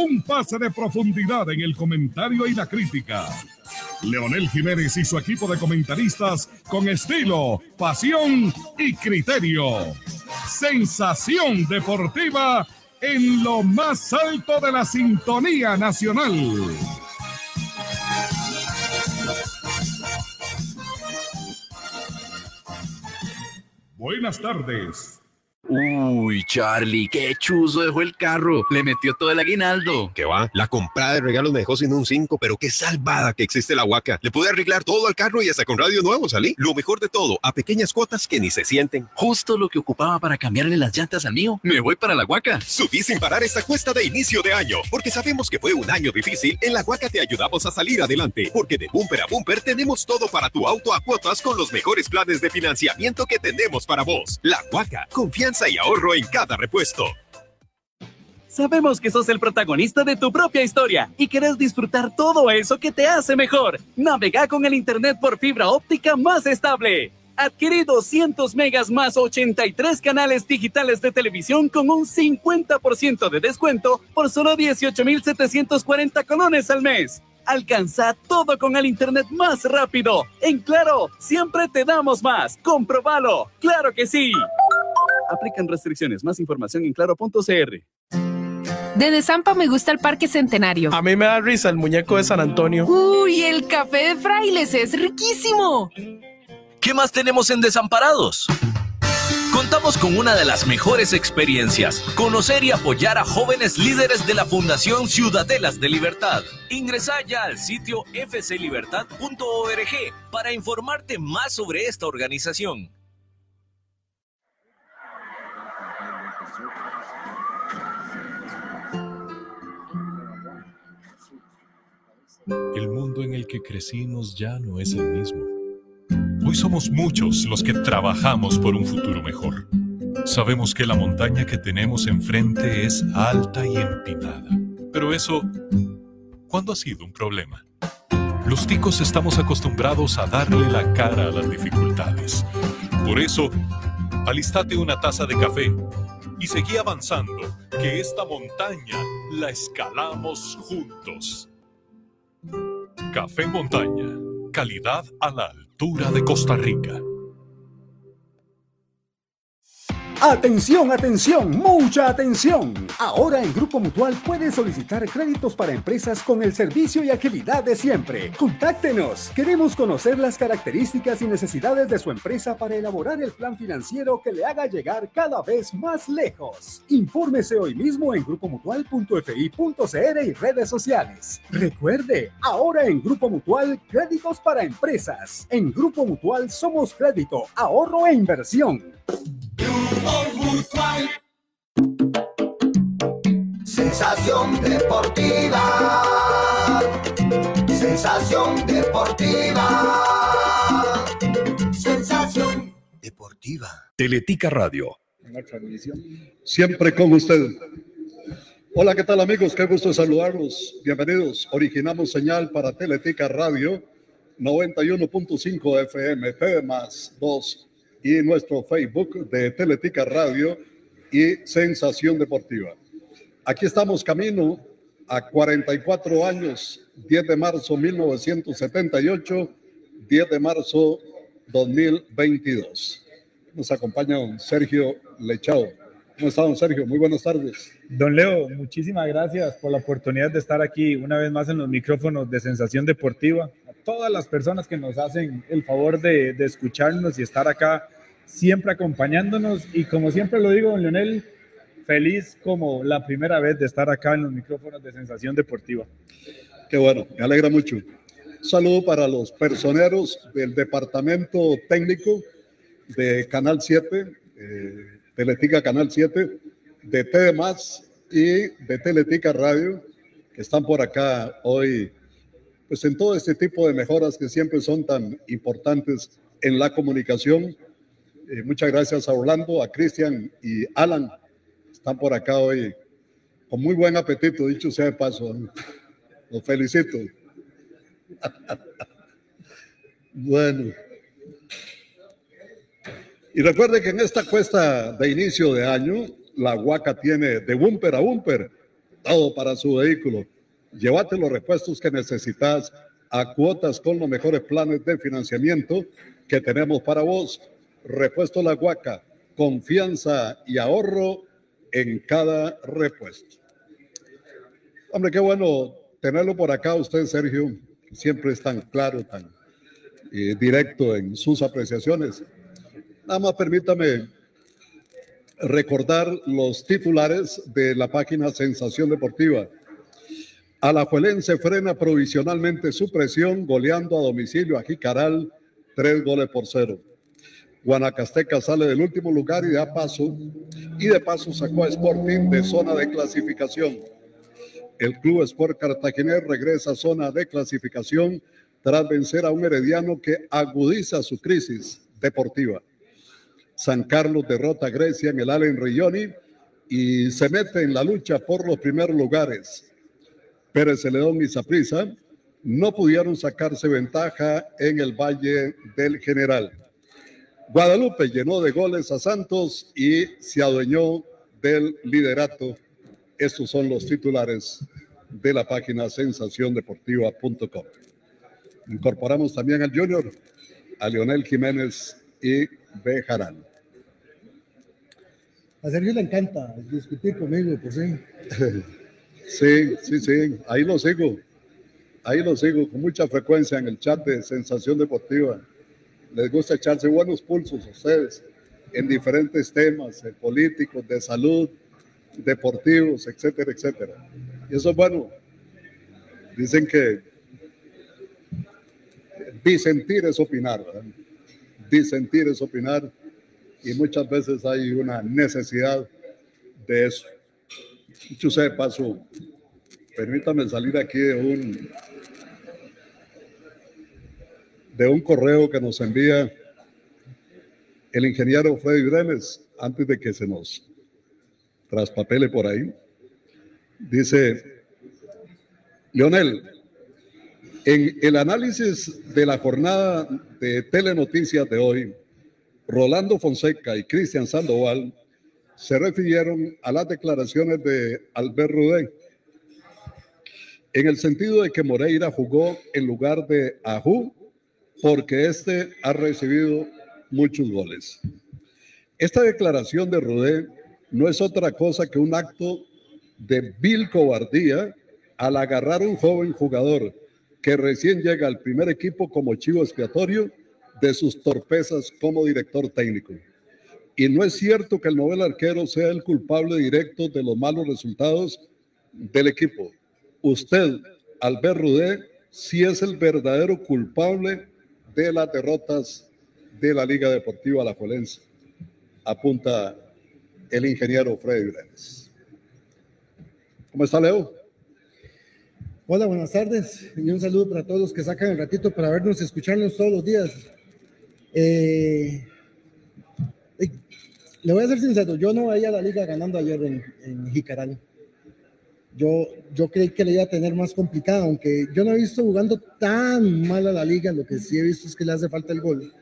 un pase de profundidad en el comentario y la crítica. Leonel Jiménez y su equipo de comentaristas con estilo, pasión y criterio. Sensación deportiva en lo más alto de la sintonía nacional. Buenas tardes. Uy, Charlie, qué chuzo dejó el carro. Le metió todo el aguinaldo. Que va, la comprada de regalos me dejó sin un 5, pero qué salvada que existe la huaca. Le pude arreglar todo al carro y hasta con radio nuevo salí. Lo mejor de todo, a pequeñas cuotas que ni se sienten. Justo lo que ocupaba para cambiarle las llantas al mío. Me voy para la huaca. Subí sin parar esta cuesta de inicio de año, porque sabemos que fue un año difícil. En la huaca te ayudamos a salir adelante, porque de bumper a bumper tenemos todo para tu auto a cuotas con los mejores planes de financiamiento que tenemos para vos. La huaca, confianza y ahorro en cada repuesto. Sabemos que sos el protagonista de tu propia historia y querés disfrutar todo eso que te hace mejor. Navega con el Internet por fibra óptica más estable. Adquirí 200 megas más 83 canales digitales de televisión con un 50% de descuento por solo 18,740 colones al mes. Alcanza todo con el Internet más rápido. En Claro, siempre te damos más. Comprobalo. Claro que sí. Aplican restricciones. Más información en claro.cr. De Desampa me gusta el Parque Centenario. A mí me da risa el muñeco de San Antonio. Uy, el café de frailes es riquísimo. ¿Qué más tenemos en Desamparados? Contamos con una de las mejores experiencias, conocer y apoyar a jóvenes líderes de la Fundación Ciudadelas de Libertad. Ingresa ya al sitio fclibertad.org para informarte más sobre esta organización. El mundo en el que crecimos ya no es el mismo. Hoy somos muchos los que trabajamos por un futuro mejor. Sabemos que la montaña que tenemos enfrente es alta y empinada. Pero eso, ¿cuándo ha sido un problema? Los ticos estamos acostumbrados a darle la cara a las dificultades. Por eso, alistate una taza de café y seguí avanzando, que esta montaña la escalamos juntos. Café Montaña, calidad a la altura de Costa Rica. Atención, atención, mucha atención. Ahora en Grupo Mutual puedes solicitar créditos para empresas con el servicio y agilidad de siempre. Contáctenos. Queremos conocer las características y necesidades de su empresa para elaborar el plan financiero que le haga llegar cada vez más lejos. Infórmese hoy mismo en grupomutual.fi.cr y redes sociales. Recuerde, ahora en Grupo Mutual, créditos para empresas. En Grupo Mutual somos crédito, ahorro e inversión. Sensación deportiva. Sensación deportiva. Sensación deportiva. Teletica Radio. Siempre con usted. Hola, ¿qué tal amigos? Qué gusto saludarlos. Bienvenidos. Originamos señal para Teletica Radio 91.5 FM, P más 2 y nuestro Facebook de Teletica Radio y Sensación Deportiva. Aquí estamos camino a 44 años, 10 de marzo 1978, 10 de marzo 2022. Nos acompaña don Sergio Lechao. ¿Cómo está, don Sergio? Muy buenas tardes. Don Leo, muchísimas gracias por la oportunidad de estar aquí una vez más en los micrófonos de Sensación Deportiva todas las personas que nos hacen el favor de, de, escucharnos y estar acá siempre acompañándonos. Y como siempre lo digo, don Leonel, feliz como la primera vez de estar acá en los micrófonos de Sensación Deportiva. Qué bueno, me alegra mucho. Saludo para los personeros del departamento técnico de Canal 7, eh, Teletica Canal 7, de TD y de Teletica Radio, que están por acá hoy pues en todo este tipo de mejoras que siempre son tan importantes en la comunicación. Eh, muchas gracias a Orlando, a Cristian y Alan. Están por acá hoy con muy buen apetito, dicho sea de paso. Los felicito. bueno. Y recuerde que en esta cuesta de inicio de año, la Huaca tiene de bumper a bumper todo para su vehículo. Llévate los repuestos que necesitas a cuotas con los mejores planes de financiamiento que tenemos para vos. Repuesto La Guaca, confianza y ahorro en cada repuesto. Hombre, qué bueno tenerlo por acá usted, Sergio. Siempre es tan claro, tan eh, directo en sus apreciaciones. Nada más permítame recordar los titulares de la página Sensación Deportiva. Alajuelense frena provisionalmente su presión goleando a domicilio a Jicaral tres goles por cero. Guanacasteca sale del último lugar y da paso y de paso sacó a Sporting de zona de clasificación. El Club Sport Cartaginés regresa a zona de clasificación tras vencer a un herediano que agudiza su crisis deportiva. San Carlos derrota a Grecia en el Allen Rigioni y se mete en la lucha por los primeros lugares. Pérez Celedón y Saprissa no pudieron sacarse ventaja en el Valle del General. Guadalupe llenó de goles a Santos y se adueñó del liderato. Estos son los titulares de la página sensaciondeportiva.com. Incorporamos también al Junior, a Leonel Jiménez y Bejarán. A Sergio le encanta discutir conmigo, pues sí. Sí, sí, sí, ahí lo sigo. Ahí lo sigo con mucha frecuencia en el chat de Sensación Deportiva. Les gusta echarse buenos pulsos a ustedes en diferentes temas eh, políticos, de salud, deportivos, etcétera, etcétera. Y eso es bueno. Dicen que disentir es opinar. Disentir es opinar y muchas veces hay una necesidad de eso. Dicho sea de paso, permítame salir aquí de un, de un correo que nos envía el ingeniero Freddy Brenes antes de que se nos traspapele por ahí. Dice, Leonel, en el análisis de la jornada de telenoticias de hoy, Rolando Fonseca y Cristian Sandoval se refirieron a las declaraciones de Albert Rudé, en el sentido de que Moreira jugó en lugar de Ajú porque éste ha recibido muchos goles. Esta declaración de Rudé no es otra cosa que un acto de vil cobardía al agarrar a un joven jugador que recién llega al primer equipo como chivo expiatorio de sus torpezas como director técnico. Y no es cierto que el novel arquero sea el culpable directo de los malos resultados del equipo. Usted, Albert Rudé, sí es el verdadero culpable de las derrotas de la Liga Deportiva La Alajuelense, apunta el ingeniero Freddy Brenes. ¿Cómo está, Leo? Hola, buenas tardes y un saludo para todos los que sacan el ratito para vernos y escucharnos todos los días. Eh, le voy a ser sincero, yo no veía la liga ganando ayer en, en Jicaral. Yo, yo creí que le iba a tener más complicada, aunque yo no he visto jugando tan mal a la liga, lo que sí he visto es que le hace falta el gol.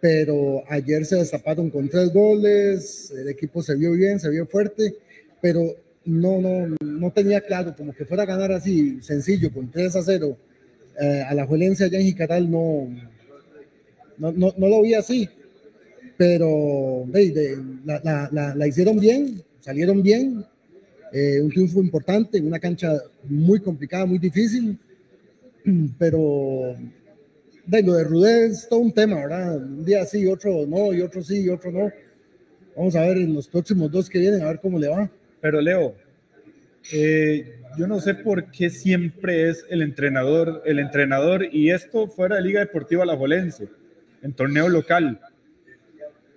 Pero ayer se destaparon con tres goles, el equipo se vio bien, se vio fuerte, pero no, no, no tenía claro, como que fuera a ganar así, sencillo, con 3 a 0 eh, a la Juelencia allá en Jicaral, no, no, no, no lo vi así pero la, la, la, hicieron bien, salieron bien, eh, un triunfo importante en una cancha muy complicada, muy difícil, pero de, lo de Rudé es todo un tema, ¿verdad? Un día sí, otro no, y otro sí, y otro no. Vamos a ver en los próximos dos que vienen, a ver cómo le va. Pero Leo, eh, yo no sé por qué siempre es el entrenador, el entrenador, y esto fuera de Liga Deportiva La Jolense, en torneo local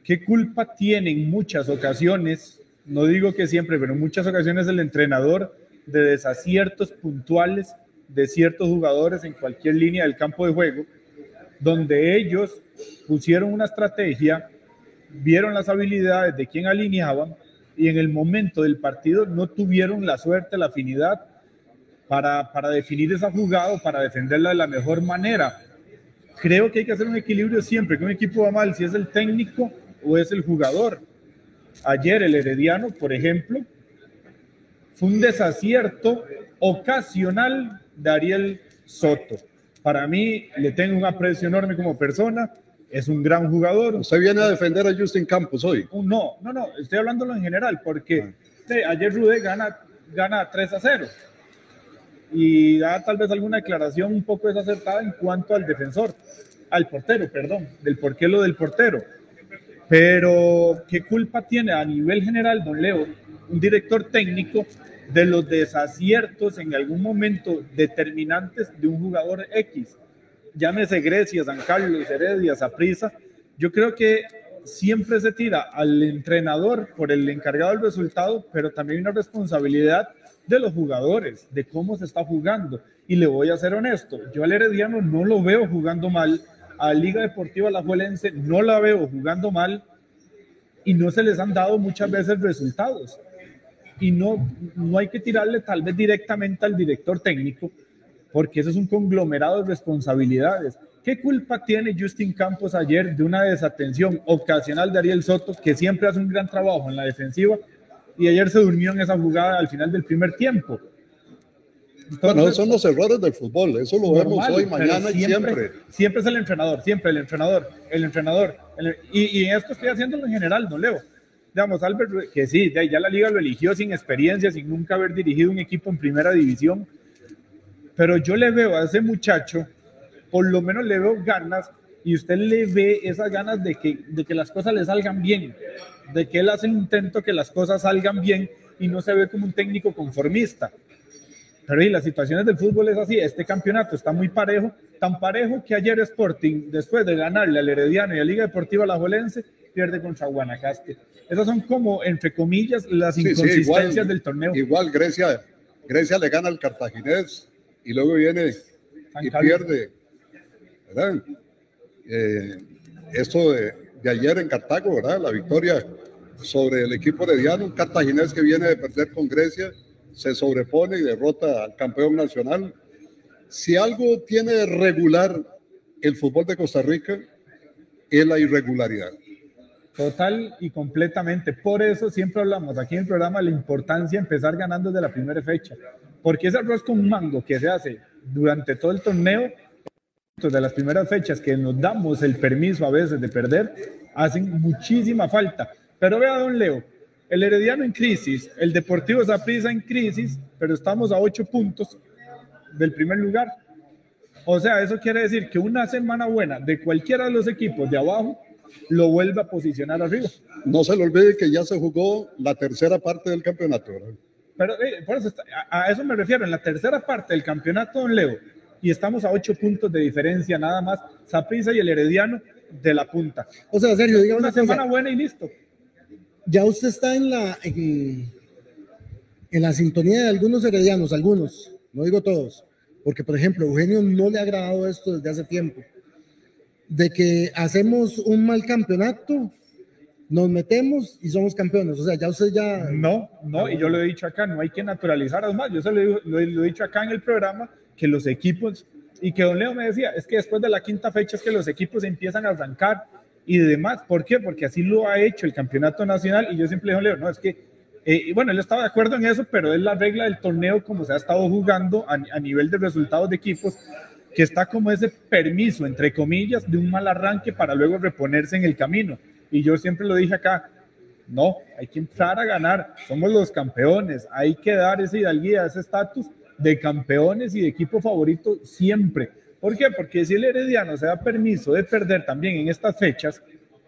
¿Qué culpa tiene en muchas ocasiones, no digo que siempre, pero en muchas ocasiones el entrenador de desaciertos puntuales de ciertos jugadores en cualquier línea del campo de juego, donde ellos pusieron una estrategia, vieron las habilidades de quien alineaban y en el momento del partido no tuvieron la suerte, la afinidad para, para definir esa jugada o para defenderla de la mejor manera. Creo que hay que hacer un equilibrio siempre, que un equipo va mal, si es el técnico o es el jugador. Ayer el Herediano, por ejemplo, fue un desacierto ocasional de Ariel Soto. Para mí le tengo un aprecio enorme como persona, es un gran jugador. ¿Usted viene a defender a Justin Campos hoy? No, no, no, estoy hablándolo en general, porque sí, ayer Rude gana, gana 3 a 0 y da tal vez alguna declaración un poco desacertada en cuanto al defensor, al portero, perdón, del por qué lo del portero. Pero, ¿qué culpa tiene a nivel general, don Leo, un director técnico de los desaciertos en algún momento determinantes de un jugador X? Llámese Grecia, San Carlos, Heredia, Saprisa. Yo creo que siempre se tira al entrenador por el encargado del resultado, pero también hay una responsabilidad de los jugadores, de cómo se está jugando. Y le voy a ser honesto, yo al Herediano no lo veo jugando mal, a Liga Deportiva La Juelense no la veo jugando mal y no se les han dado muchas veces resultados. Y no, no hay que tirarle tal vez directamente al director técnico, porque eso es un conglomerado de responsabilidades. ¿Qué culpa tiene Justin Campos ayer de una desatención ocasional de Ariel Soto, que siempre hace un gran trabajo en la defensiva, y ayer se durmió en esa jugada al final del primer tiempo. Bueno, son los errores del fútbol, eso lo vemos hoy, mañana y siempre. Siempre es el entrenador, siempre el entrenador, el entrenador. El, y, y, esto estoy haciéndolo en general, no Leo. Digamos, Albert, que sí, ya la liga lo eligió sin experiencia, sin nunca haber dirigido un equipo en primera división. Pero yo le veo a ese muchacho, por lo menos le veo ganas y usted le ve esas ganas de que, de que las cosas le salgan bien, de que él hace un intento que las cosas salgan bien y no se ve como un técnico conformista. Pero y las situaciones del fútbol es así, este campeonato está muy parejo, tan parejo que ayer Sporting, después de ganarle al Herediano y a Liga Deportiva La Juelense, pierde contra Guanacaste. Esas son como, entre comillas, las sí, inconsistencias sí, igual, del torneo. Igual Grecia, Grecia le gana al Cartaginés y luego viene San y Carlos. pierde. ¿verdad? Eh, esto de, de, ayer en Cartago, ¿verdad? La victoria sobre el equipo de Diano, un cartaginés que viene de perder con Grecia, se sobrepone y derrota al campeón nacional. Si algo tiene regular el fútbol de Costa Rica, es la irregularidad. Total y completamente. Por eso siempre hablamos aquí en el programa la importancia de empezar ganando desde la primera fecha. Porque ese arroz con mango que se hace durante todo el torneo de las primeras fechas que nos damos el permiso a veces de perder, hacen muchísima falta. Pero vea, don Leo, el Herediano en crisis, el Deportivo Zaprisa en crisis, pero estamos a ocho puntos del primer lugar. O sea, eso quiere decir que una semana buena de cualquiera de los equipos de abajo lo vuelve a posicionar arriba. No se le olvide que ya se jugó la tercera parte del campeonato. ¿verdad? Pero eh, por eso, a, a eso me refiero, en la tercera parte del campeonato, don Leo, y estamos a ocho puntos de diferencia nada más, Saprissa y el Herediano de la punta. O sea, Sergio, diga una, una semana cosa. buena y listo. Ya usted está en la, en, en, la sintonía de algunos heredianos, algunos, no digo todos, porque por ejemplo, Eugenio no le ha agradado esto desde hace tiempo, de que hacemos un mal campeonato, nos metemos y somos campeones. O sea, ya usted ya... No, no, y yo lo he dicho acá, no hay que naturalizar, además, yo se lo, lo, lo he dicho acá en el programa, que los equipos, y que don Leo me decía, es que después de la quinta fecha es que los equipos empiezan a arrancar y demás. ¿Por qué? Porque así lo ha hecho el campeonato nacional y yo siempre le digo, no, es que, eh, bueno, él estaba de acuerdo en eso, pero es la regla del torneo como se ha estado jugando a, a nivel de resultados de equipos, que está como ese permiso, entre comillas, de un mal arranque para luego reponerse en el camino. Y yo siempre lo dije acá, no, hay que entrar a ganar, somos los campeones, hay que dar esa hidalguía, ese estatus de campeones y de equipo favorito siempre. ¿Por qué? Porque si el Herediano se da permiso de perder también en estas fechas,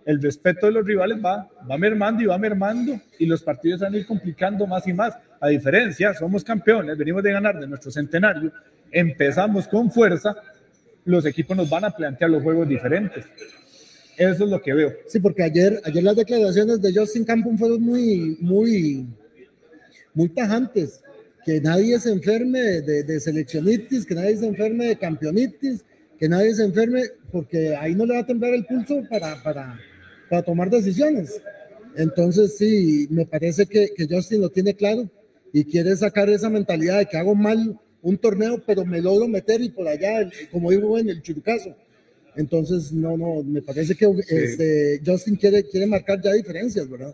el respeto de los rivales va, va mermando y va mermando y los partidos van a ir complicando más y más. A diferencia, somos campeones, venimos de ganar de nuestro centenario, empezamos con fuerza, los equipos nos van a plantear los juegos diferentes. Eso es lo que veo. Sí, porque ayer, ayer las declaraciones de Justin Campos fueron muy, muy, muy tajantes que nadie se enferme de, de, seleccionitis, que nadie se enferme de campeonitis, que nadie se enferme, porque ahí no le va a temblar el pulso para, para, para tomar decisiones. Entonces, sí, me parece que, que, Justin lo tiene claro y quiere sacar esa mentalidad de que hago mal un torneo, pero me logro meter y por allá, como digo en el churucazo. Entonces, no, no, me parece que sí. este, Justin quiere, quiere marcar ya diferencias, ¿verdad?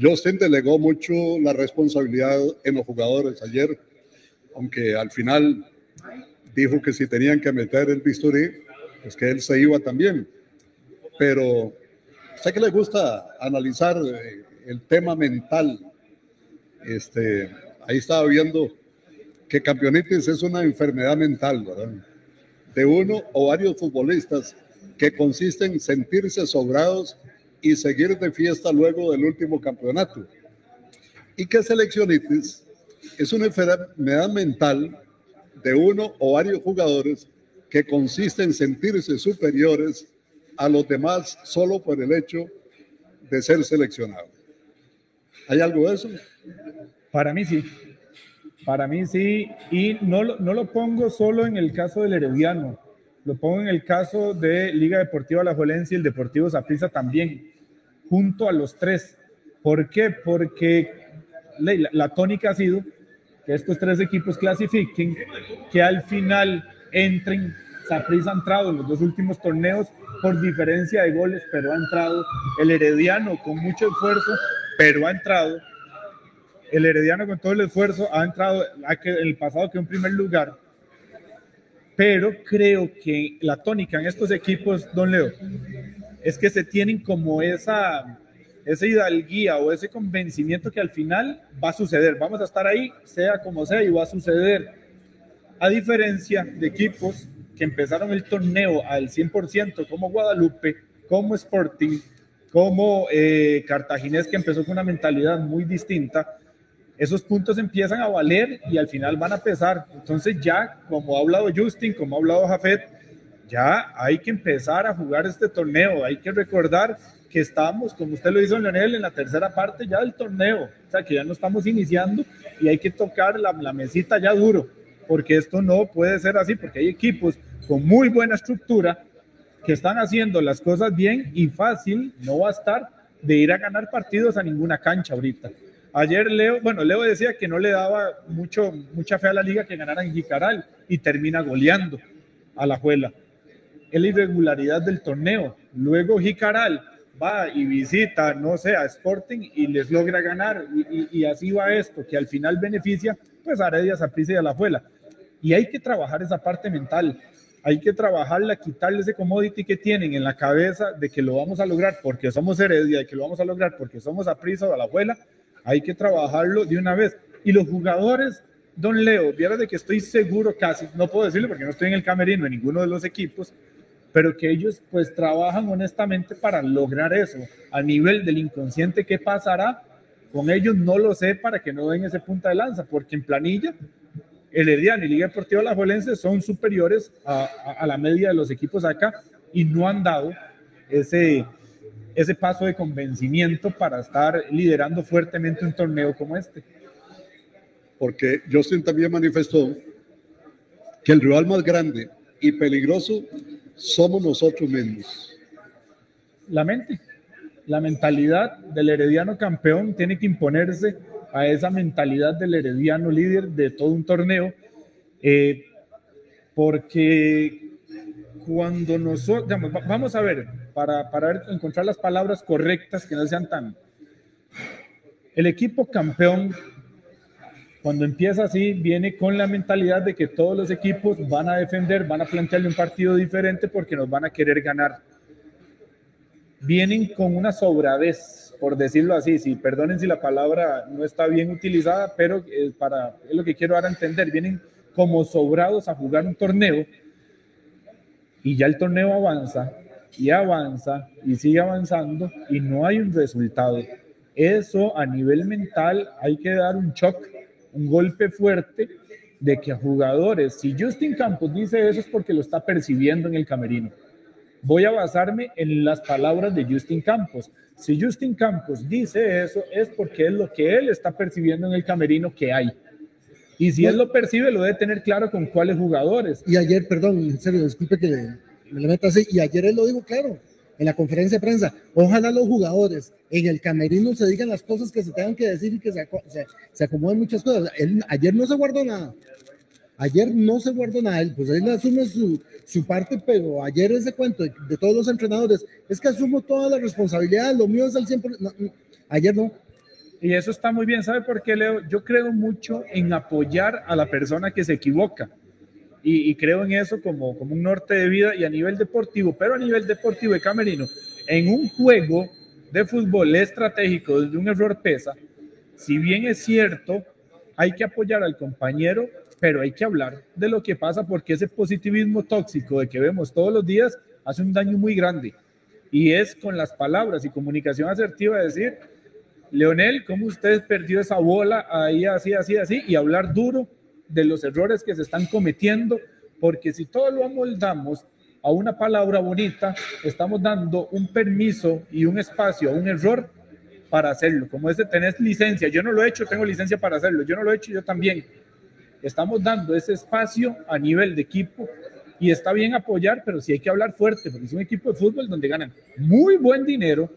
Justin delegó mucho la responsabilidad en los jugadores ayer, aunque al final dijo que si tenían que meter el bisturí, pues que él se iba también. Pero sé que le gusta analizar eh, el tema mental. Este, ahí estaba viendo que campeonitis es una enfermedad mental, ¿verdad? De uno o varios futbolistas que consiste en sentirse sobrados y seguir de fiesta luego del último campeonato. Y que seleccionitis es una enfermedad mental de uno o varios jugadores que consiste en sentirse superiores a los demás solo por el hecho de ser seleccionado. ¿Hay algo de eso? Para mí sí. Para mí sí. Y no, no lo pongo solo en el caso del Herediano. Lo pongo en el caso de Liga Deportiva La Jolense y el Deportivo Zaprisa también junto a los tres. ¿Por qué? Porque la, tónica ha sido que estos tres equipos clasifiquen, que al final entren. Saprissa ha entrado en los dos últimos torneos por diferencia de goles, pero ha entrado. El Herediano con mucho esfuerzo, pero ha entrado. El Herediano con todo el esfuerzo ha entrado, en el pasado que en primer lugar. Pero creo que la tónica en estos equipos, don Leo, es que se tienen como esa, esa hidalguía o ese convencimiento que al final va a suceder. Vamos a estar ahí, sea como sea, y va a suceder. A diferencia de equipos que empezaron el torneo al 100%, como Guadalupe, como Sporting, como eh, Cartaginés, que empezó con una mentalidad muy distinta, esos puntos empiezan a valer y al final van a pesar. Entonces ya, como ha hablado Justin, como ha hablado Jafet, ya hay que empezar a jugar este torneo, hay que recordar que estamos, como usted lo hizo, Leonel, en la tercera parte ya del torneo, o sea que ya no estamos iniciando y hay que tocar la, la mesita ya duro, porque esto no puede ser así, porque hay equipos con muy buena estructura que están haciendo las cosas bien y fácil no va a estar de ir a ganar partidos a ninguna cancha ahorita. Ayer Leo, bueno, Leo decía que no le daba mucho, mucha fe a la liga que ganara en Jicaral y termina goleando a la Juela es la irregularidad del torneo. Luego Jicaral va y visita, no sé, a Sporting y les logra ganar. Y, así va esto, que al final beneficia pues a Heredia, Saprissa y a la Fuela. Y hay que trabajar esa parte mental. Hay que trabajarla, quitarle ese commodity que tienen en la cabeza de que lo vamos a lograr porque somos Heredia y que lo vamos a lograr porque somos Saprissa o a la Abuela. Hay que trabajarlo de una vez. Y los jugadores Don Leo, viera de que estoy seguro casi, no puedo decirlo porque no estoy en el camerino en ninguno de los equipos, pero que ellos pues trabajan honestamente para lograr eso. A nivel del inconsciente, ¿qué pasará? Con ellos no lo sé para que no den ese punta de lanza, porque en planilla, el Herediano y Liga Deportiva La Jolense son superiores a, a, la media de los equipos acá y no han dado ese, ese paso de convencimiento para estar liderando fuertemente un torneo como este. Porque Justin también manifestó que el rival más grande y peligroso somos nosotros mismos. La mente, la mentalidad del herediano campeón tiene que imponerse a esa mentalidad del herediano líder de todo un torneo, eh, porque cuando nosotros, vamos a ver, para, para encontrar las palabras correctas que no sean tan... El equipo campeón cuando empieza así, viene con la mentalidad de que todos los equipos van a defender, van a plantearle un partido diferente porque nos van a querer ganar. Vienen con una sobradez, por decirlo así, sí, perdonen si la palabra no está bien utilizada, pero es, para, es lo que quiero dar a entender. Vienen como sobrados a jugar un torneo y ya el torneo avanza y avanza y sigue avanzando y no hay un resultado. Eso a nivel mental hay que dar un shock un golpe fuerte de que a jugadores, si Justin Campos dice eso es porque lo está percibiendo en el camerino. Voy a basarme en las palabras de Justin Campos. Si Justin Campos dice eso es porque es lo que él está percibiendo en el camerino que hay. Y si él lo percibe, lo debe tener claro con cuáles jugadores. Y ayer, perdón, en serio, disculpe que me lo meta así, y ayer él lo dijo claro en la conferencia de prensa. Ojalá los jugadores en el camerino se digan las cosas que se tengan que decir y que se, se, acomoden muchas cosas. Él, ayer no se guardó nada. Ayer no se guardó nada. Él, pues él asume su, su parte, pero ayer ese cuento de, todos los entrenadores es que asumo toda la responsabilidad, lo mío es al 100%. ayer no. Y eso está muy bien. ¿Sabe por qué, Leo? Yo creo mucho en apoyar a la persona que se equivoca. Y, creo en eso como, como un norte de vida y a nivel deportivo, pero a nivel deportivo de Camerino, en un juego de fútbol estratégico donde un error pesa, si bien es cierto, hay que apoyar al compañero, pero hay que hablar de lo que pasa porque ese positivismo tóxico de que vemos todos los días hace un daño muy grande. Y es con las palabras y comunicación asertiva decir, Leonel, ¿cómo usted perdió esa bola ahí así, así, así? Y hablar duro de los errores que se están cometiendo, porque si todo lo amoldamos a una palabra bonita, estamos dando un permiso y un espacio a un error para hacerlo. Como es de tener licencia, yo no lo he hecho, tengo licencia para hacerlo, yo no lo he hecho, yo también. Estamos dando ese espacio a nivel de equipo y está bien apoyar, pero sí hay que hablar fuerte, porque es un equipo de fútbol donde ganan muy buen dinero,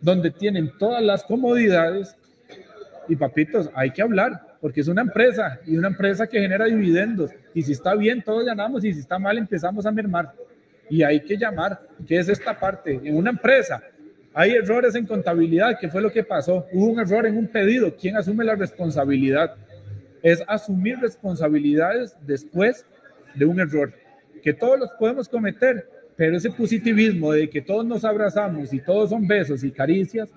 donde tienen todas las comodidades y papitos, hay que hablar, porque es una empresa y una empresa que genera dividendos. Y si está bien, todos ganamos y si está mal, empezamos a mermar. Y hay que llamar, ¿qué es esta parte? En una empresa hay errores en contabilidad, ¿qué fue lo que pasó? Hubo un error en un pedido, ¿quién asume la responsabilidad? Es asumir responsabilidades después de un error, que todos los podemos cometer, pero ese positivismo de que todos nos abrazamos y todos son besos y caricias,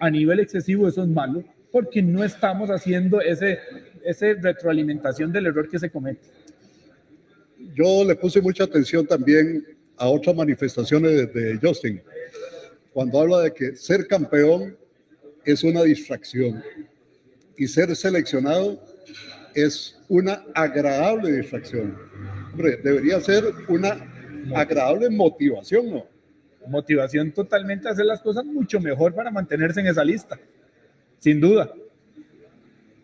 a nivel excesivo eso es malo porque no estamos haciendo ese, ese retroalimentación del error que se comete. Yo le puse mucha atención también a otras manifestaciones de, Justin, cuando habla de que ser campeón es una distracción y ser seleccionado es una agradable distracción. Hombre, debería ser una agradable motivación, ¿no? Motivación totalmente a hacer las cosas mucho mejor para mantenerse en esa lista sin duda.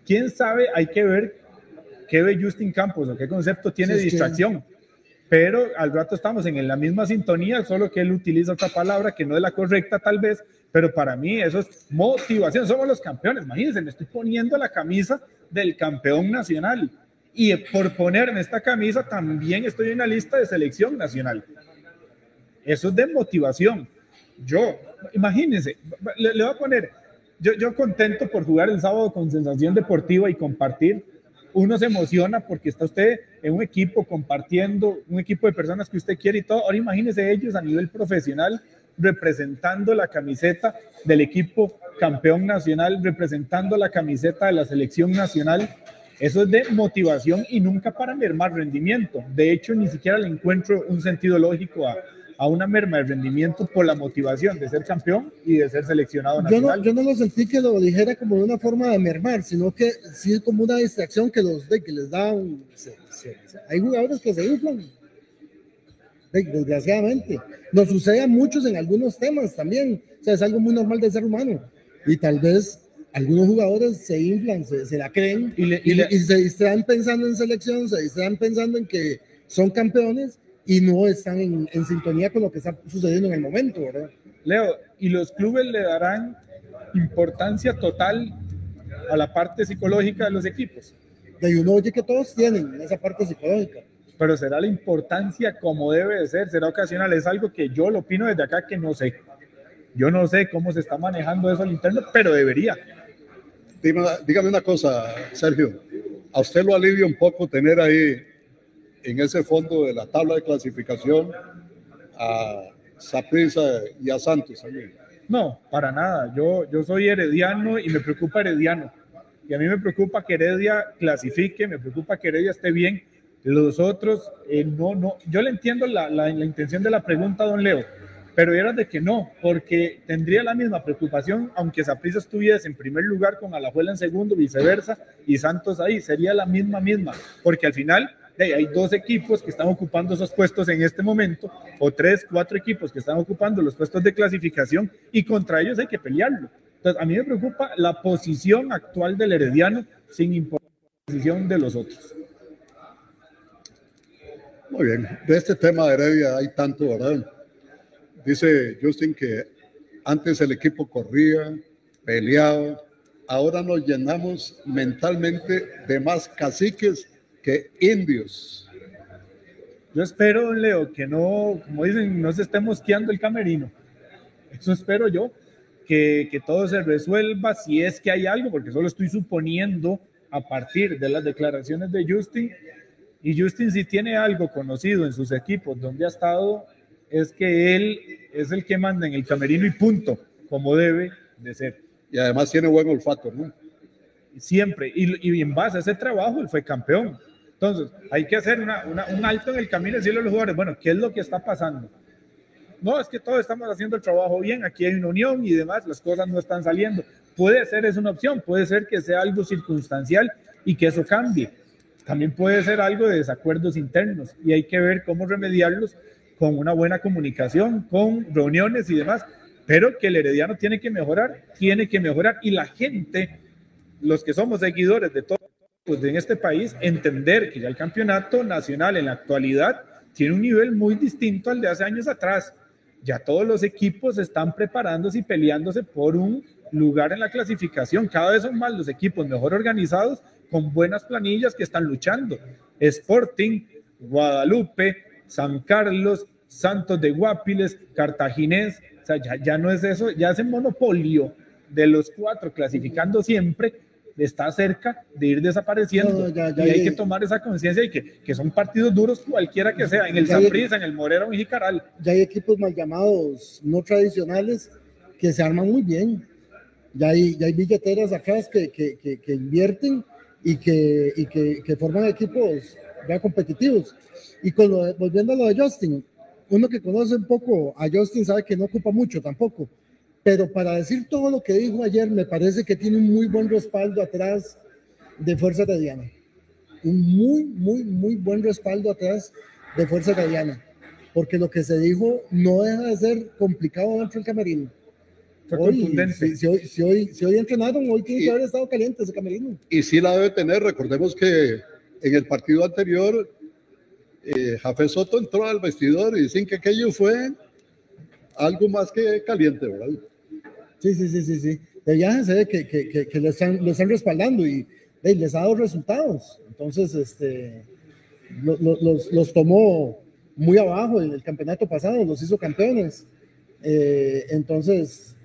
¿Quién sabe? Hay que ver qué ve Justin Campos o qué concepto tiene de distracción. Pero al rato estamos en la misma sintonía, solo que él utiliza otra palabra que no es la correcta tal vez, pero para mí eso es motivación. Somos los campeones, imagínense, me estoy poniendo la camisa del campeón nacional. Y por ponerme esta camisa también estoy en la lista de selección nacional. Eso es de motivación. Yo, imagínense, le, le voy a poner, yo, yo contento por jugar el sábado con sensación deportiva y compartir. Uno se emociona porque está usted en un equipo compartiendo, un equipo de personas que usted quiere y todo. Ahora imagínese ellos a nivel profesional representando la camiseta del equipo campeón nacional, representando la camiseta de la selección nacional. Eso es de motivación y nunca para mermar rendimiento. De hecho, ni siquiera le encuentro un sentido lógico a, a una merma de rendimiento por la motivación de ser campeón y de ser seleccionado nacional. Yo no, yo no lo sentí que lo dijera como de una forma de mermar, sino que sí como una distracción que, los, de, que les da un... hay jugadores que se inflan, desgraciadamente. Nos sucede a muchos en algunos temas también, o sea, es algo muy normal del ser humano. Y tal vez algunos jugadores se inflan, se, la creen y, y se distraen pensando en selección, se distraen pensando en que son campeones y no están en, en, sintonía con lo que está sucediendo en el momento, ¿verdad? Leo, ¿y los clubes le darán importancia total a la parte psicológica de los equipos? De uno oye que todos tienen esa parte psicológica. Pero será la importancia como debe de ser, será ocasional, es algo que yo lo opino desde acá que no sé. Yo no sé cómo se está manejando eso al interno, pero debería. dígame una cosa, Sergio. ¿A usted lo alivia un poco tener ahí en ese fondo de la tabla de clasificación a Saprissa y a Santos también. No, para nada. Yo, yo soy herediano y me preocupa Herediano. Y a mí me preocupa que Heredia clasifique, me preocupa que Heredia esté bien. Los otros, eh, no, no. Yo le entiendo la, la, la, intención de la pregunta, don Leo, pero era de que no, porque tendría la misma preocupación, aunque Saprissa estuviese en primer lugar con Alajuela en segundo, viceversa, y Santos ahí, sería la misma, misma, porque al final hay dos equipos que están ocupando esos puestos en este momento, o tres, cuatro equipos que están ocupando los puestos de clasificación y contra ellos hay que pelearlo. Entonces, a mí me preocupa la posición actual del Herediano sin importar la posición de los otros. Muy bien, de este tema de Heredia hay tanto, ¿verdad? Dice Justin que antes el equipo corría, peleaba, ahora nos llenamos mentalmente de más caciques que indios. Yo espero, Leo, que no, como dicen, no se esté mosqueando el camerino. Eso espero yo, que, que todo se resuelva si es que hay algo, porque solo estoy suponiendo a partir de las declaraciones de Justin. Y Justin si tiene algo conocido en sus equipos donde ha estado, es que él es el que manda en el camerino y punto, como debe de ser. Y además tiene buen olfato, ¿no? Siempre. Y, y en base a ese trabajo, él fue campeón. Entonces, hay que hacer un alto en el camino y decirle a los jugadores, bueno, ¿qué es lo que está pasando? No, es que todos estamos haciendo el trabajo bien, aquí hay una unión y demás, las cosas no están saliendo. Puede ser, es una opción, puede ser que sea algo circunstancial y que eso cambie. También puede ser algo de desacuerdos internos y hay que ver cómo remediarlos con una buena comunicación, con reuniones y demás, pero que el Herediano tiene que mejorar, tiene que mejorar y la gente, los que somos seguidores de todo en este país, entender que ya el campeonato nacional en la actualidad tiene un nivel muy distinto al de hace años atrás. Ya todos los equipos están preparándose y peleándose por un lugar en la clasificación. Cada vez son más los equipos mejor organizados, con buenas planillas que están luchando. Sporting, Guadalupe, San Carlos, Santos de Guapiles, Cartaginés, ya, no es eso, ya es monopolio de los cuatro clasificando siempre, está cerca de ir desapareciendo. No, ya- ya y hay hay- que tomar esa conciencia de que, que son partidos duros cualquiera que sea, en el Ya Saprissa, en el Morera o en Jicaral. ya hay equipos mal llamados, no tradicionales, que se arman muy bien. Ya hay, ya hay billeteras atrás que, que, que, invierten y, que, y que, que forman equipos ya competitivos. Y con lo de- volviendo a lo de Justin, uno que conoce un poco a Justin sabe que no ocupa mucho tampoco. Pero para decir todo lo que dijo ayer, me parece que tiene un muy buen respaldo atrás de Fuerza Herediana. Un muy, muy, muy buen respaldo atrás de Fuerza Herediana. Porque lo que se dijo no deja de ser complicado dentro del camerino. Fue Hoy, contundente. Si, si hoy, si, hoy, si hoy entrenaron, hoy tiene que haber estado caliente ese camerino. Y sí la debe tener. Recordemos que en el partido anterior, eh, Jafé Soto entró al vestidor y dicen que aquello fue algo más que caliente, ¿verdad? Sí, sí, sí, sí, sí. De viaje se ve que, que, que, que lo, están, están respaldando y, y les ha dado resultados. Entonces, este, lo- lo- los, los tomó muy abajo en el campeonato pasado, los hizo campeones. Eh, entonces,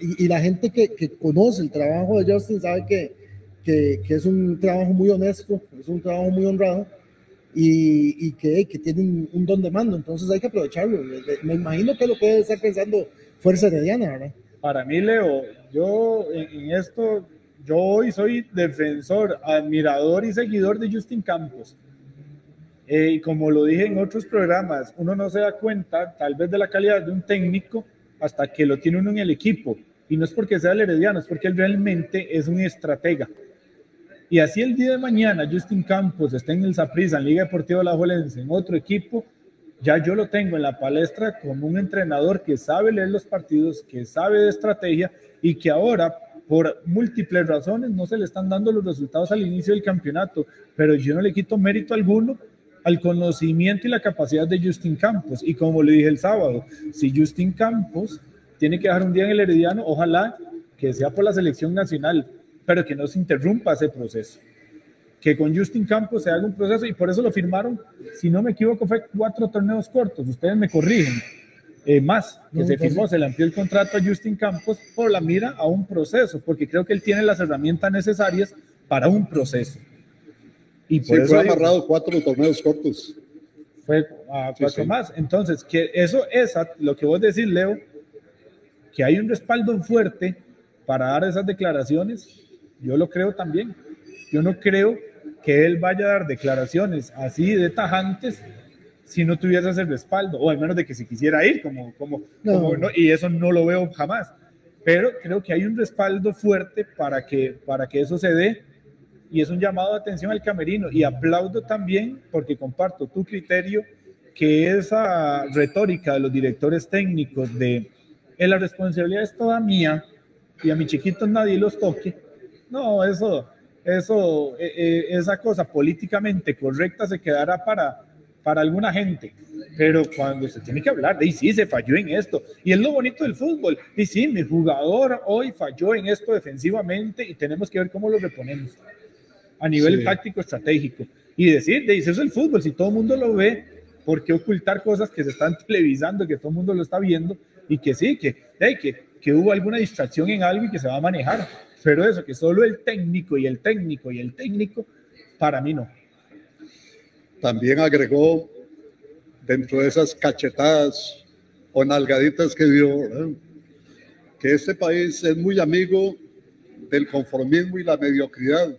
y, la gente que, que conoce el trabajo de Justin sabe que, que, que es un trabajo muy honesto, es un trabajo muy honrado y, y que, que tiene un, don de mando. Entonces hay que aprovecharlo. Me imagino que lo puede estar pensando Fuerza Herediana, ¿verdad? Para mí, Leo, yo en, esto, yo hoy soy defensor, admirador y seguidor de Justin Campos. Eh, y como lo dije en otros programas, uno no se da cuenta tal vez de la calidad de un técnico hasta que lo tiene uno en el equipo. Y no es porque sea el herediano, es porque él realmente es un estratega. Y así el día de mañana Justin Campos está en el Saprissa, en Liga Deportiva La Juelense, en otro equipo, ya yo lo tengo en la palestra como un entrenador que sabe leer los partidos, que sabe de estrategia y que ahora, por múltiples razones, no se le están dando los resultados al inicio del campeonato, pero yo no le quito mérito alguno al conocimiento y la capacidad de Justin Campos. Y como le dije el sábado, si Justin Campos tiene que dejar un día en el Herediano, ojalá que sea por la selección nacional, pero que no se interrumpa ese proceso que con Justin Campos se haga un proceso y por eso lo firmaron, si no me equivoco, fue cuatro torneos cortos, ustedes me corrigen, eh, más, que No, se firmó, se le amplió el contrato a Justin Campos por la mira a un proceso, porque creo que él tiene las herramientas necesarias para un proceso. Y Sí, por eso fue digo, amarrado cuatro torneos cortos. fue a cuatro sí. más. Entonces, que eso es a- lo que vos decís, Leo, que hay un respaldo fuerte para dar esas declaraciones, yo lo creo también. Yo no creo que él vaya a dar declaraciones así de tajantes si no tuviese ese respaldo, o al menos de que se quisiera ir, como, como, No. como no- y eso no lo veo jamás. Pero creo que hay un respaldo fuerte para que, para que eso se dé y es un llamado de atención al camerino y aplaudo también porque comparto tu criterio que esa retórica de los directores técnicos de "Eh, la responsabilidad es toda mía y a mis chiquitos nadie los toque, no, eso, eso, eh, eh, esa cosa políticamente correcta se quedará para, para alguna gente. Pero cuando se tiene que hablar de, y sí, se falló en esto. Y es lo bonito del fútbol. Y sí, mi jugador hoy falló en esto defensivamente y tenemos que ver cómo lo reponemos a nivel Sí. táctico estratégico. Y decir, de, eso es el fútbol. Si todo el mundo lo ve, ¿por qué ocultar cosas que se están televisando, que todo el mundo lo está viendo? Y que sí, que, hey, que que hubo alguna distracción en algo y que se va a manejar. Pero eso, que solo el técnico y el técnico y el técnico, para mí no. También agregó dentro de esas cachetadas o nalgaditas que dio, que este país es muy amigo del conformismo y la mediocridad.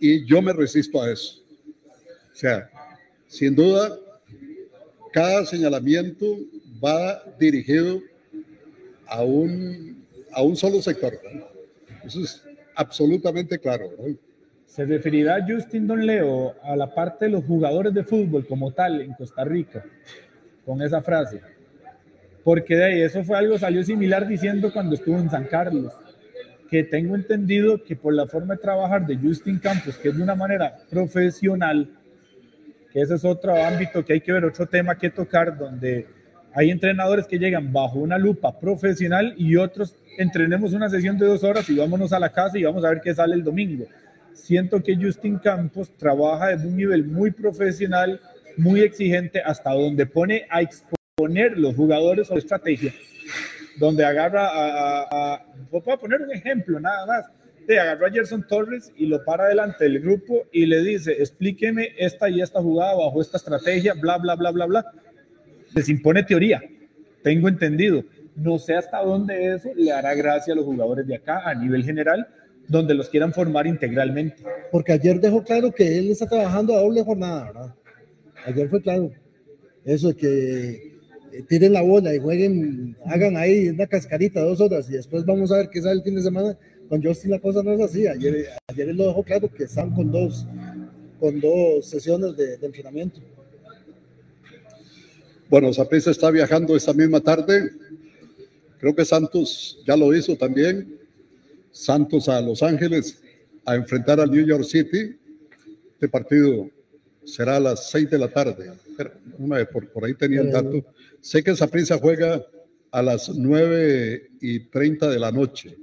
Y yo me resisto a eso. O sea, sin duda, cada señalamiento va dirigido a un, a un solo sector. Eso es absolutamente claro. ¿verdad? ¿Se referirá Justin Don Leo a la parte de los jugadores de fútbol como tal en Costa Rica con esa frase? Porque de ahí eso fue algo, salió similar diciendo cuando estuvo en San Carlos, que tengo entendido que por la forma de trabajar de Justin Campos, que es de una manera profesional, que ese es otro ámbito que hay que ver, otro tema que tocar, donde hay entrenadores que llegan bajo una lupa profesional y otros entrenemos una sesión de dos horas y vámonos a la casa y vamos a ver qué sale el domingo. Siento que Justin Campos trabaja desde un nivel muy profesional, muy exigente, hasta donde pone a exponer los jugadores o estrategia, donde agarra a, a, a voy a poner un ejemplo nada más, de agarró a Gerson Torres y lo para delante del grupo y le dice, explíqueme esta y esta jugada bajo esta estrategia, bla, bla, bla, bla, bla. Les impone teoría, tengo entendido. No sé hasta dónde eso le hará gracia a los jugadores de acá a nivel general, donde los quieran formar integralmente. Porque ayer dejó claro que él está trabajando a doble jornada, ¿verdad? Ayer fue claro. Eso de que eh, tiren la bola y jueguen, hagan ahí una cascarita dos horas y después vamos a ver qué sale el fin de semana. Con Justin la cosa no es así. Ayer, ayer él lo dejó claro que están con dos, con dos sesiones de, de entrenamiento. Bueno, Saprissa está viajando esta misma tarde. Creo que Santos ya lo hizo también. Santos a Los Ángeles a enfrentar al New York City. Este partido será a las 6 de la tarde. Pero, una vez, por, por ahí tenía el dato. Sé que Saprissa juega a las 9 y 30 de la noche.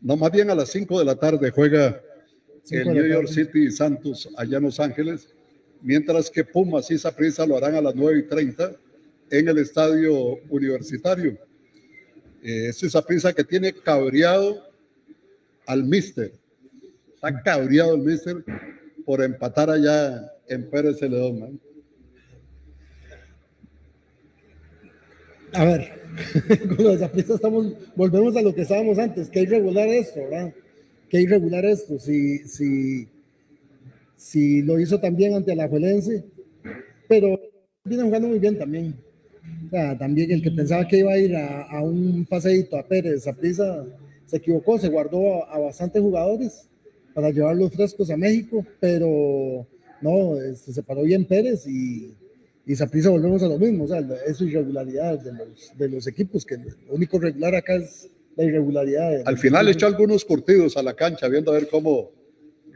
No, más bien a las 5 de la tarde juega el New York. City y Santos allá en Los Ángeles, mientras que Pumas y Saprissa lo harán a las 9 y 30 en el estadio universitario. Eh, es esa prisa que tiene cabreado al Mister. Está cabreado el Mister por empatar allá en Pérez Celedón. A ver, con los Saprissa estamos, volvemos a lo que estábamos antes, que irregular esto, ¿verdad? Que irregular esto. Si, si, si lo hizo también ante la Juelense, pero viene jugando muy bien también. O sea, también el que pensaba que iba a ir a, a un paseíto a Pérez, a prisa, se equivocó, se guardó a, a bastantes jugadores para llevarlos frescos a México, pero no, este, se paró bien Pérez y, y Saprissa volvemos a lo mismo, o sea, es irregularidad de los, de los equipos, que lo único regular acá es la irregularidad. Al final echó algunos curtidos a la cancha, viendo a ver cómo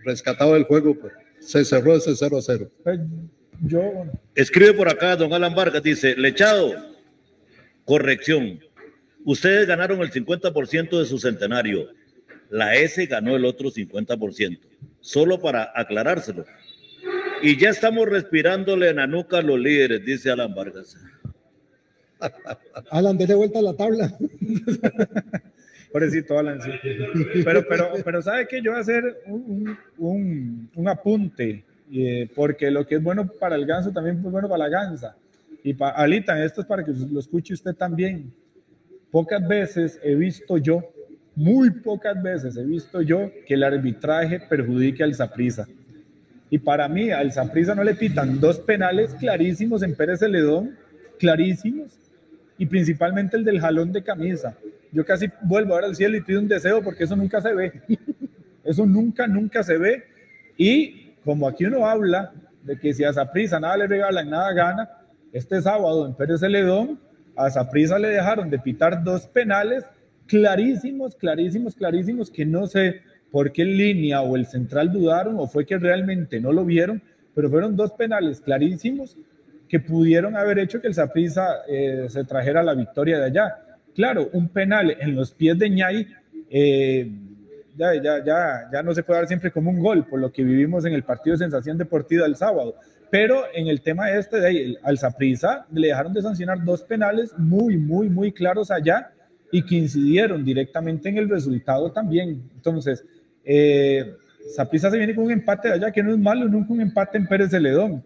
rescataba el juego. pero se cerró ese 0 a 0. Pues, yo, Escribe por acá don Alan Vargas, dice, Lechado, corrección, ustedes ganaron el 50% de su centenario, la S ganó el otro 50%, solo para aclarárselo. Y ya estamos respirándole en la nuca a los líderes, dice Alan Vargas. Alan, dele vuelta a la tabla. pobrecito Alan, sí. Pero, pero, pero ¿sabe qué? Yo voy a hacer un, un, un apunte, eh, porque lo que es bueno para el ganso también es bueno para la gansa. Y para Alita, esto es para que lo escuche usted también. Pocas veces he visto yo, muy pocas veces he visto yo que el arbitraje perjudique al Saprisa. Y para mí, al Saprisa no le pitan dos penales clarísimos en Pérez Celedón, clarísimos, y principalmente el del jalón de camisa. Yo casi vuelvo ahora al cielo y pido un deseo porque eso nunca se ve. Eso nunca, nunca se ve. Y como aquí uno habla de que si a Saprisa nada le regalan, nada gana, este sábado en Pérez Celedón, a Saprisa le dejaron de pitar dos penales clarísimos, clarísimos, clarísimos, que no sé por qué línea o el central dudaron o fue que realmente no lo vieron, pero fueron dos penales clarísimos que pudieron haber hecho que el Saprissa eh, se trajera la victoria de allá. Claro, un penal en los pies de Ñay eh, ya, ya, ya, ya no se puede dar siempre como un gol, por lo que vivimos en el partido Sensación Deportiva el sábado. Pero en el tema este de ahí, al Saprissa le dejaron de sancionar dos penales muy, muy, muy claros allá y que incidieron directamente en el resultado también. Entonces, eh, Saprissa se viene con un empate de allá, que no es malo, nunca un empate en Pérez Celedón,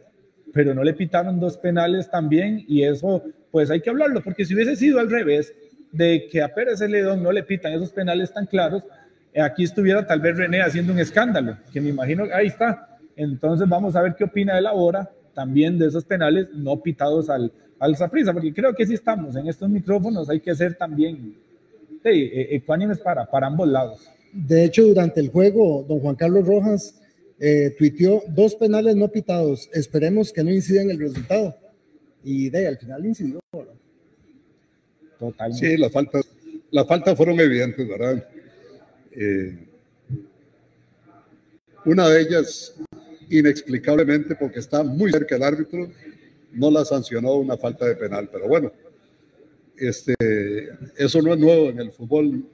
pero no le pitaron dos penales también y eso, pues hay que hablarlo, porque si hubiese sido al revés, de que a Pérez Celedón no le pitan esos penales tan claros, aquí estuviera tal vez René haciendo un escándalo, que me imagino, ahí está. Entonces vamos a ver qué opina él ahora también de esos penales no pitados al, al porque creo que si estamos en estos micrófonos hay que ser también e, ecuánimes para, para ambos lados. De hecho, durante el juego, don Juan Carlos Rojas eh, tuiteó dos penales no pitados. Esperemos que no incida en el resultado. Y de al final incidió. Totalmente. Sí, las faltas, las faltas fueron evidentes, ¿verdad? Eh, una de ellas, inexplicablemente, porque está muy cerca el árbitro, no la sancionó una falta de penal. Pero bueno, este, eso no es nuevo en el fútbol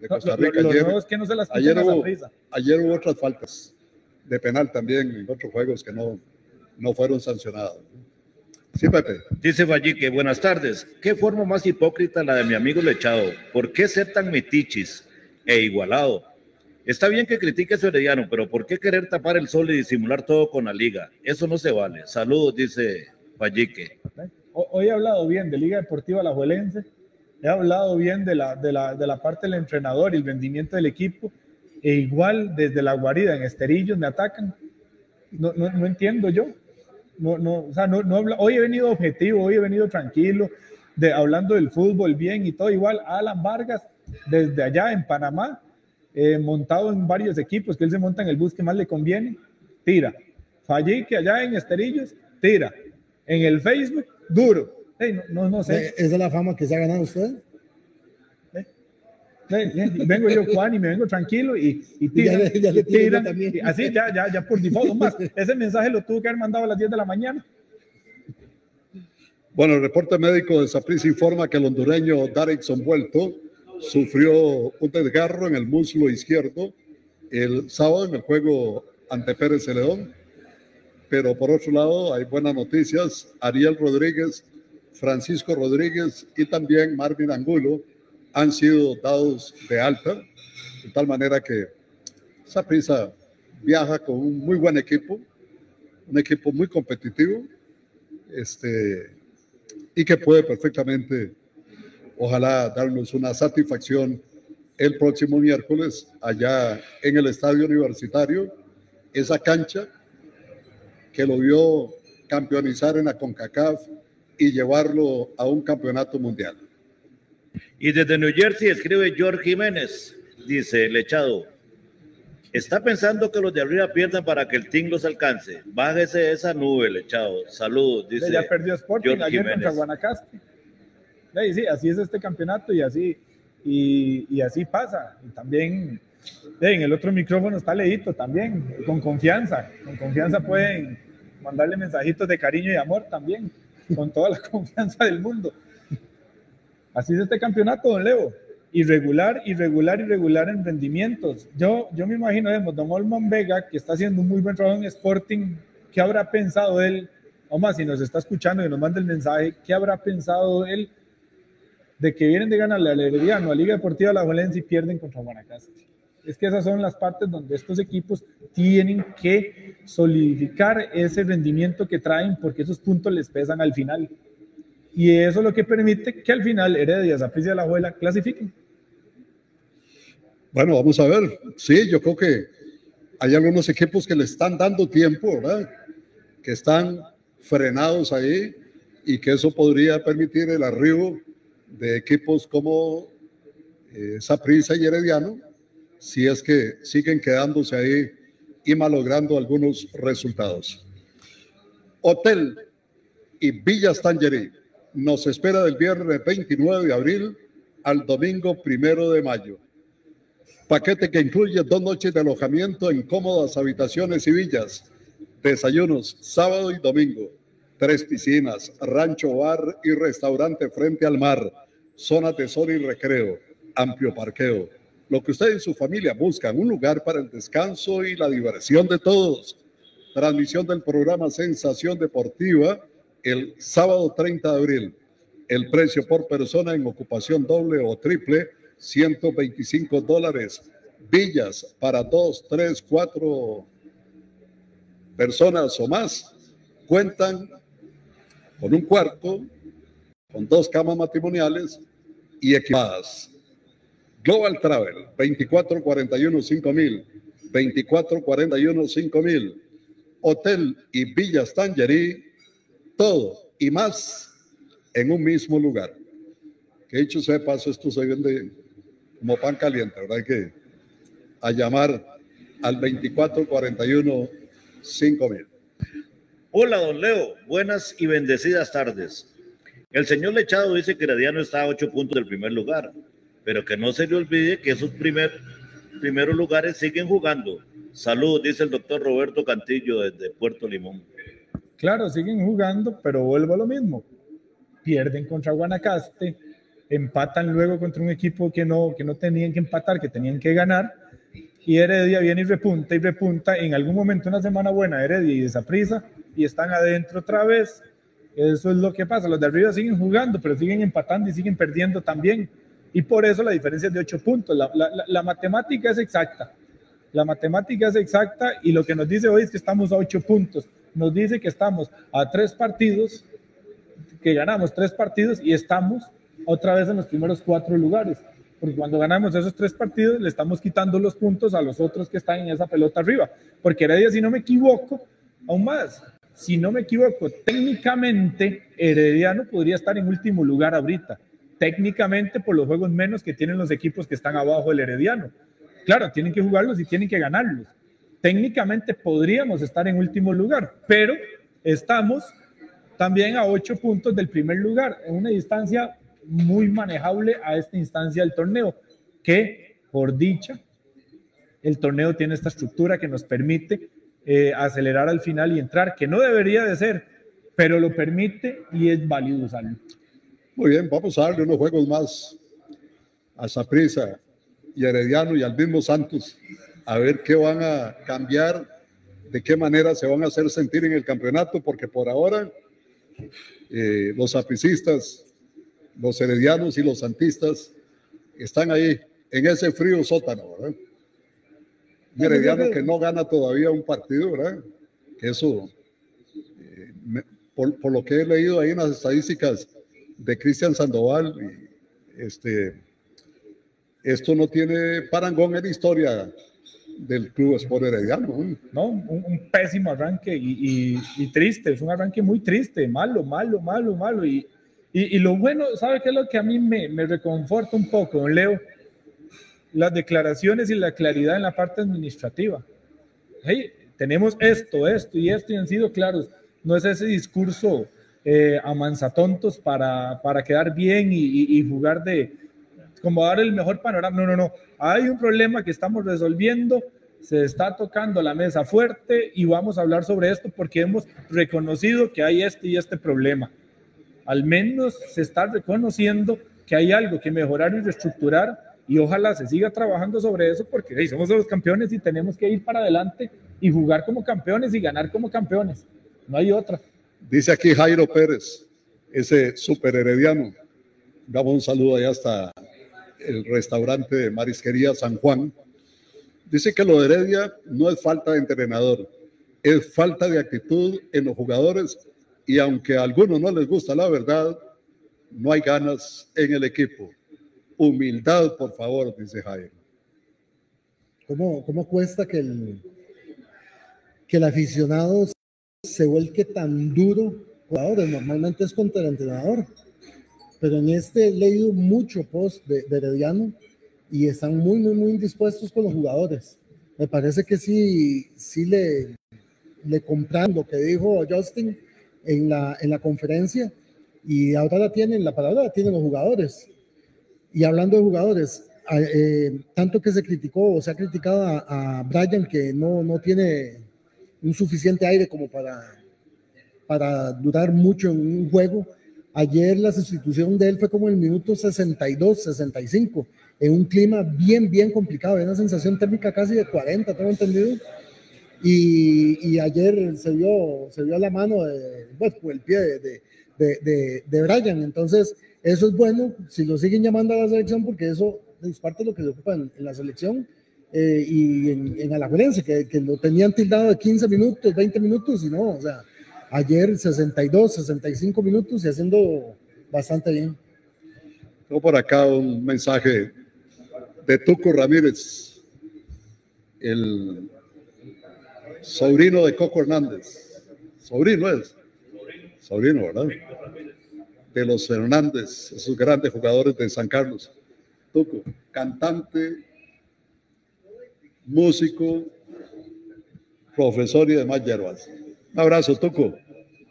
de Costa Rica. ayer, hubo, ayer hubo otras faltas de penal también en otros juegos que no, no fueron sancionados. Sí, Pepe. Dice Vallique, buenas tardes. ¿Qué forma más hipócrita la de mi amigo Lechado? ¿Por qué ser tan metichis e igualado? Está bien que critique a Herediano, pero ¿por qué querer tapar el sol y disimular todo con la liga? Eso no se vale. Saludos, dice Vallique. Hoy he hablado bien de Liga Deportiva La Juelense he hablado bien de la, de la, de la parte del entrenador y el rendimiento del equipo, e igual desde la guarida en Esterillos me atacan. No, no, no entiendo yo. No, no, o sea, no, no, hoy he venido objetivo, hoy he venido tranquilo, de, hablando del fútbol bien y todo igual. Alan Vargas, desde allá en Panamá, eh, montado en varios equipos, que él se monta en el bus que más le conviene, tira. Fallí que allá en Esterillos, tira. En el Facebook, duro sé. ¿Esa es la fama que se ha ganado usted? Vengo yo, Juan, y me vengo tranquilo y, y tiran, así ya, ya, ya por default, más. Ese mensaje lo tuvo que haber mandado a las 10 de la mañana. Bueno, el reporte médico de Saprissa informa que el hondureño Darrickson Vuelto sufrió un desgarro en el muslo izquierdo el sábado en el juego ante Pérez Celedón. Pero por otro lado, hay buenas noticias. Ariel Rodríguez Francisco Rodríguez y también Marvin Angulo han sido dados de alta, de tal manera que Saprissa viaja con un muy buen equipo, un equipo muy competitivo, este, y que puede perfectamente, ojalá, darnos una satisfacción el próximo miércoles allá en el estadio universitario, esa cancha que lo vio campeonizar en la CONCACAF y llevarlo a un campeonato mundial. Y desde New Jersey escribe George Jiménez, dice Lechado, está pensando que los de arriba pierdan para que el team los alcance. Bájese esa nube, Lechado. Saludos, dice. Ya perdió Sporting ayer contra Guanacaste. Sí, así es este campeonato y así, y, y así pasa. Y también en el otro micrófono está leído también, con confianza. Con confianza pueden mandarle mensajitos de cariño y amor también con toda la confianza del mundo. Así es este campeonato, don Leo. Irregular, irregular, irregular en rendimientos. Yo, yo me imagino, vemos, don Olman Vega, que está haciendo un muy buen trabajo en Sporting, ¿qué habrá pensado él? O más, si nos está escuchando y nos manda el mensaje, ¿qué habrá pensado él de que vienen de ganar la Herediano, a Liga Deportiva La Valencia y pierden contra Guanacaste? Es que esas son las partes donde estos equipos tienen que solidificar ese rendimiento que traen porque esos puntos les pesan al final. Y eso es lo que permite que al final Heredia, Zapriza y la Abuela clasifiquen. Bueno, vamos a ver. Sí, yo creo que hay algunos equipos que le están dando tiempo, ¿verdad? Que están frenados ahí y que eso podría permitir el arribo de equipos como eh, y Herediano si es que siguen quedándose ahí y malogrando algunos resultados. Hotel y Villas Tangerí nos espera del viernes 29 de abril al domingo primero de mayo. Paquete que incluye dos noches de alojamiento en cómodas habitaciones y villas, desayunos sábado y domingo, tres piscinas, rancho bar y restaurante frente al mar, zona de sol y recreo, amplio parqueo lo que usted y su familia buscan, un lugar para el descanso y la diversión de todos. Transmisión del programa Sensación Deportiva el sábado 30 de abril. El precio por persona en ocupación doble o triple, 125 dólares. Villas para dos, tres, cuatro personas o más cuentan con un cuarto, con dos camas matrimoniales y equipadas. Global Travel, 2441 5000, 2441 5000. Hotel y Villas Tangerí, todo y más en un mismo lugar. Que dicho sea de paso, esto se vende como pan caliente, ¿verdad? Hay que a llamar al 2441 5000. Hola, don Leo. Buenas y bendecidas tardes. El señor Lechado dice que Herediano está a ocho puntos del primer lugar, pero que no se le olvide que esos primer, primeros lugares siguen jugando. Salud, dice el doctor Roberto Cantillo desde Puerto Limón. Claro, siguen jugando, pero vuelvo a lo mismo. Pierden contra Guanacaste, empatan luego contra un equipo que no, que no tenían que empatar, que tenían que ganar. Y Heredia viene y repunta y repunta. En algún momento, una semana buena, Heredia y prisa y están adentro otra vez. Eso es lo que pasa. Los de arriba siguen jugando, pero siguen empatando y siguen perdiendo también. Y por eso la diferencia es de ocho puntos. La, la, la, matemática es exacta. La matemática es exacta y lo que nos dice hoy es que estamos a ocho puntos. Nos dice que estamos a tres partidos, que ganamos tres partidos y estamos otra vez en los primeros cuatro lugares. Porque cuando ganamos esos tres partidos, le estamos quitando los puntos a los otros que están en esa pelota arriba. Porque Heredia, si no me equivoco, aún más, si no me equivoco, técnicamente Herediano podría estar en último lugar ahorita. Técnicamente por los juegos menos que tienen los equipos que están abajo del Herediano. Claro, tienen que jugarlos y tienen que ganarlos. Técnicamente podríamos estar en último lugar, pero estamos también a ocho puntos del primer lugar, en una distancia muy manejable a esta instancia del torneo, que por dicha, el torneo tiene esta estructura que nos permite eh, acelerar al final y entrar, que no debería de ser, pero lo permite y es válido usarlo. Muy bien, vamos a darle unos juegos más a Saprisa y Herediano y al mismo Santos, a ver qué van a cambiar, de qué manera se van a hacer sentir en el campeonato, porque por ahora eh, los sapricistas, los heredianos y los santistas están ahí en ese frío sótano, ¿verdad? Herediano que no gana todavía un partido, ¿verdad? Eso, eh, por, lo que he leído ahí en las estadísticas de Cristian Sandoval, este, esto no tiene parangón en la historia del Club Sport Herediano. No, un, pésimo arranque y, triste, es un arranque muy triste, malo, malo, malo, malo. Y, y, lo bueno, ¿sabe qué es lo que a mí me, me reconforta un poco, Leo? las declaraciones y la claridad en la parte administrativa. Hey, tenemos esto, esto y esto y han sido claros. No es ese discurso eh, manzatontos para, para quedar bien y, jugar de como dar el mejor panorama. No, no, no. Hay un problema que estamos resolviendo, se está tocando la mesa fuerte y vamos a hablar sobre esto porque hemos reconocido que hay este y este problema. Al menos se está reconociendo que hay algo que mejorar y reestructurar y ojalá se siga trabajando sobre eso porque somos los campeones y tenemos que ir para adelante y jugar como campeones y ganar como campeones. No hay otra. Dice aquí Jairo Pérez, ese super herediano. Damos un saludo allá hasta el restaurante de Marisquería San Juan. Dice que lo de Heredia no es falta de entrenador, es falta de actitud en los jugadores y aunque a algunos no les gusta la verdad, no hay ganas en el equipo. Humildad, por favor, dice Jairo. ¿Cómo, cómo cuesta que el, que el aficionado se vuelque tan duro? Jugadores, normalmente es contra el entrenador, pero en este he leído mucho post de, de Herediano y están muy, muy, muy indispuestos con los jugadores. Me parece que sí, sí le, le compran lo que dijo Justin en la, en la conferencia y ahora la tienen, la palabra la tienen los jugadores. Y hablando de jugadores, eh, tanto que se criticó o se ha criticado a, Brian que no, no tiene un suficiente aire como para, para durar mucho en un juego. Ayer la sustitución de él fue como el minuto 62, 65, en un clima bien, bien complicado. Había una sensación térmica casi de 40, tengo entendido. Y, y ayer se vio, se vio la mano, de, bueno, el pie de, de, de, de Brian. Entonces, eso es bueno si lo siguen llamando a la selección, porque eso es parte de lo que se ocupa en, en la selección eh, y en, en Alajuelense, que, que, lo tenían tildado de 15 minutos, 20 minutos, y no, o sea, ayer 62, 65 minutos y haciendo bastante bien. Tengo por acá un mensaje de Tuco Ramírez, el sobrino de Coco Hernández. Sobrino es. Sobrino, ¿verdad? De los Hernández, esos grandes jugadores de San Carlos. Tuco, cantante, músico, profesor y demás hierbas. Abrazo, Tuco.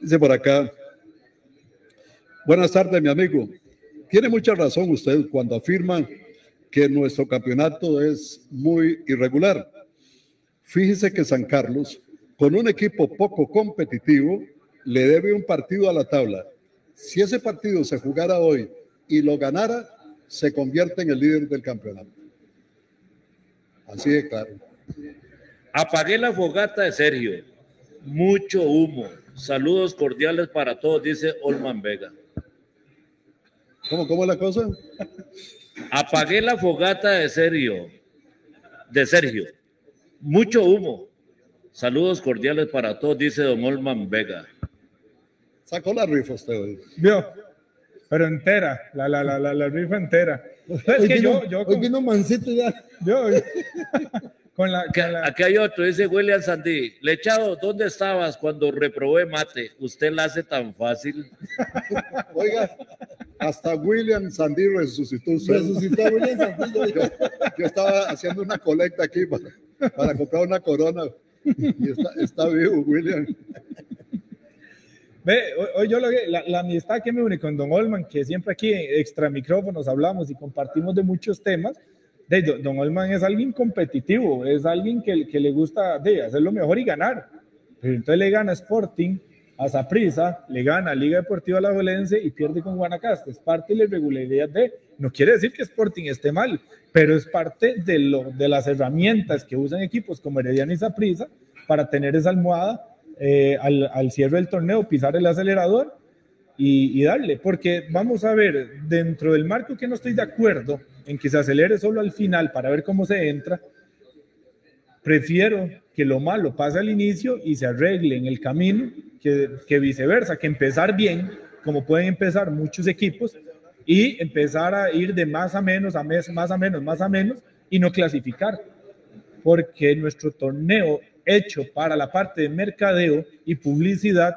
Dice por acá. Buenas tardes, mi amigo. Tiene mucha razón usted cuando afirma que nuestro campeonato es muy irregular. Fíjese que San Carlos, con un equipo poco competitivo, le debe un partido a la tabla. Si ese partido se jugara hoy y lo ganara, se convierte en el líder del campeonato. Así de claro. Apagué la fogata de Sergio. Mucho humo. Saludos cordiales para todos, dice Olman Vega. ¿Cómo, cómo es la cosa? Apagué la fogata de Sergio. De Sergio. Mucho humo. Saludos cordiales para todos, dice don Olman Vega. Sacó la rifa usted hoy. Vio, pero entera, la, la, la, la, la rifa entera. Es Hoy que vino, yo, yo, hoy vino Mancito ya. yo, con la, con la- Aquí hay otro, dice William Sandí. Lechado, ¿dónde estabas cuando reprobé mate? Usted la hace tan fácil. Oiga, hasta William Sandy resucitó usted. Resucitó William Sandillo. Yo, yo estaba haciendo una colecta aquí para, para comprar una corona y está, está vivo William. Ve, hoy, yo lo que, la, la amistad que me une con Don Olman, que siempre aquí extra micrófonos hablamos y compartimos de muchos temas, de, don, Olman es alguien competitivo, es alguien que, que le gusta de, hacer lo mejor y ganar. Pero entonces le gana Sporting a Saprissa, le gana Liga Deportiva La Valencia y pierde con Guanacaste. Es parte de la irregularidad de, no quiere decir que Sporting esté mal, pero es parte de, lo, de las herramientas que usan equipos como Herediano y Saprissa para tener esa almohada eh, al, al, cierre del torneo, pisar el acelerador y, darle, porque vamos a ver, dentro del marco que no estoy de acuerdo en que se acelere solo al final para ver cómo se entra, prefiero que lo malo pase al inicio y se arregle en el camino que, que viceversa, que empezar bien, como pueden empezar muchos equipos, y empezar a ir de más a menos, a mes, más a menos, más a menos, y no clasificar. Porque nuestro torneo hecho para la parte de mercadeo y publicidad,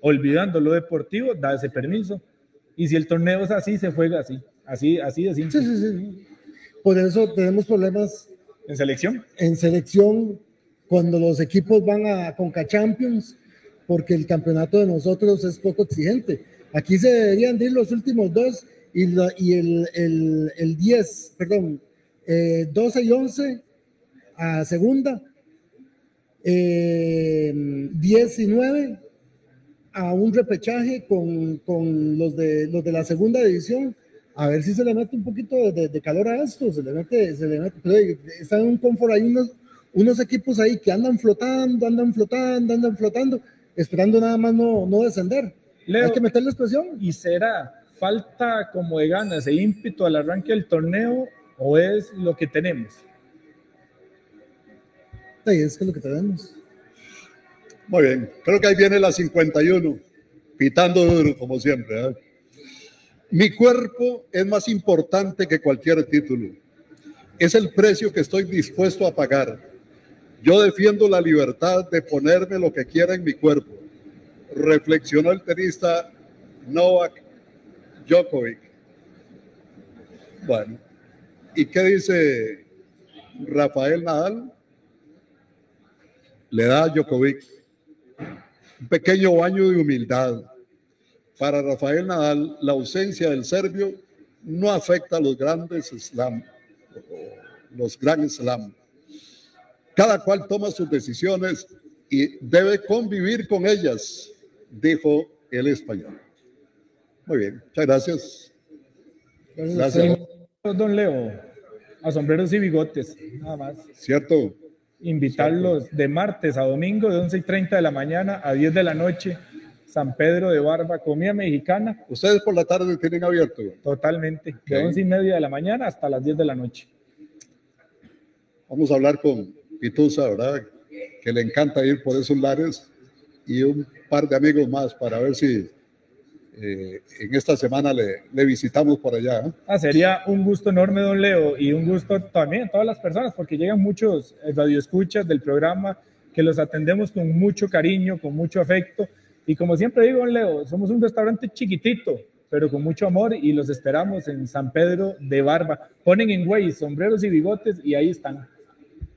olvidando lo deportivo, da ese permiso. Y si el torneo es así, se juega así. Así, así de simple. Sí, sí, sí. Por eso tenemos problemas en selección. En selección, cuando los equipos van a Conca Champions, porque el campeonato de nosotros es poco exigente. Aquí se deberían ir los últimos dos y, la, y el, el, el, 10, perdón, eh, 12 y 11 a segunda, eh, 10 y 9 a un repechaje con, con los, de, los de la segunda división, a ver si se le mete un poquito de, calor a esto, se le mete, se le mete, pero están en un confort, hay unos, unos equipos ahí que andan flotando, andan flotando, andan flotando, esperando nada más no, no descender. Leo, hay que meterles presión. ¿Y será falta como de ganas e ímpetu al arranque del torneo o es lo que tenemos? Sí, es que es lo que tenemos. Muy bien, creo que ahí viene la 51, pitando duro como siempre. ¿eh? Mi cuerpo es más importante que cualquier título. Es el precio que estoy dispuesto a pagar. Yo defiendo la libertad de ponerme lo que quiera en mi cuerpo. Reflexionó el tenista Novak Djokovic. Bueno, ¿y qué dice Rafael Nadal? Le da a Djokovic un pequeño baño de humildad. Para Rafael Nadal, la ausencia del serbio no afecta a los grandes slam, los grandes slam. Cada cual toma sus decisiones y debe convivir con ellas, dijo el español. Muy bien, muchas gracias. Gracias. Don Leo, a sombreros y bigotes, nada más. Cierto. Invitarlos de martes a domingo de 11 y 30 de la mañana a 10 de la noche San Pedro de Barba, comida mexicana. ¿Ustedes por la tarde tienen abierto? Totalmente, de once y media de la mañana hasta las 10 de la noche. Vamos a hablar con Pitusa, ¿verdad? Que le encanta ir por esos lares y un par de amigos más para ver si eh, en esta semana le, le visitamos por allá. ¿eh? Ah, sería un gusto enorme, don Leo, y un gusto también a todas las personas, porque llegan muchos eh, radioescuchas del programa que los atendemos con mucho cariño, con mucho afecto. Y como siempre digo, don Leo, somos un restaurante chiquitito, pero con mucho amor y los esperamos en San Pedro de Barba. Ponen en güey sombreros y bigotes y ahí están.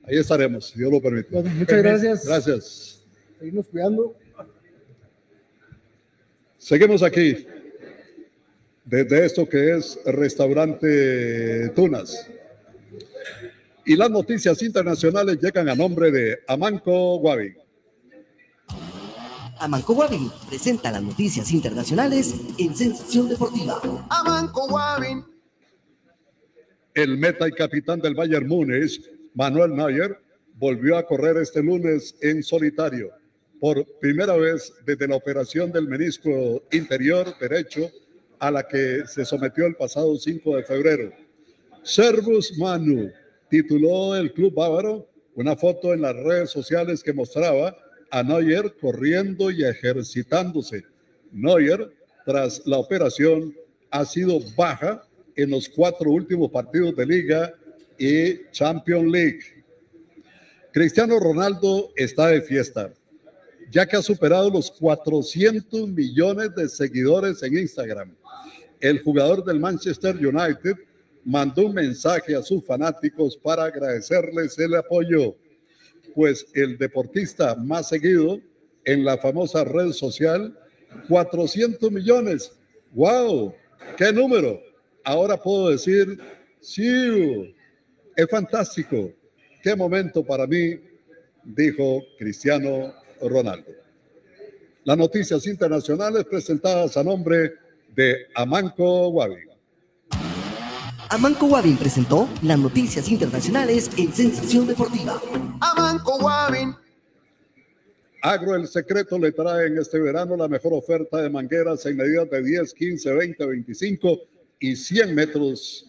Ahí estaremos, si Dios lo permite. Bueno, muchas gracias. Gracias. Seguimos cuidando. Seguimos aquí desde esto que es Restaurante Tunas. Y las noticias internacionales llegan a nombre de Amanco Guavi. Amanco Guavin presenta las noticias internacionales en Sensación Deportiva. Amanco Guavin. El meta y capitán del Bayern Múnich, Manuel Neuer, volvió a correr este lunes en solitario. Por primera vez desde la operación del menisco interior derecho a la que se sometió el pasado 5 de febrero. Servus Manu tituló el club bávaro una foto en las redes sociales que mostraba a Neuer corriendo y ejercitándose. Neuer, tras la operación, ha sido baja en los cuatro últimos partidos de liga y Champions League. Cristiano Ronaldo está de fiesta, ya que ha superado los 400 millones de seguidores en Instagram. El jugador del Manchester United mandó un mensaje a sus fanáticos para agradecerles el apoyo pues el deportista más seguido en la famosa red social, 400 millones. ¡Wow! ¡Qué número! Ahora puedo decir, sí, es fantástico. ¡Qué momento para mí! Dijo Cristiano Ronaldo. Las noticias internacionales presentadas a nombre de Amanco Wabi. Amanco Guavin presentó las noticias internacionales en Sensación Deportiva. Amanco Guavin. Agro El Secreto le trae en este verano la mejor oferta de mangueras en medidas de 10, 15, 20, 25 y 100 metros.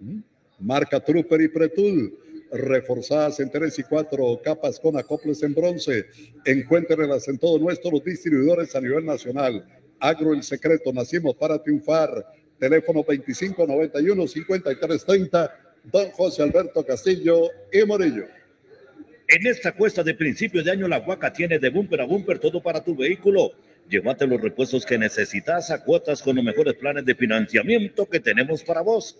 ¿Mm? Marca Trooper y Pretul, reforzadas en 3 y 4 capas con acoples en bronce. Encuéntrenlas en todos nuestros distribuidores a nivel nacional. Agro El Secreto, nacimos para triunfar. Teléfono 2591-5330, don José Alberto Castillo y Morillo. En esta cuesta de principio de año, la Huaca tiene de bumper a bumper todo para tu vehículo. Llévate los repuestos que necesitas a cuotas con los mejores planes de financiamiento que tenemos para vos.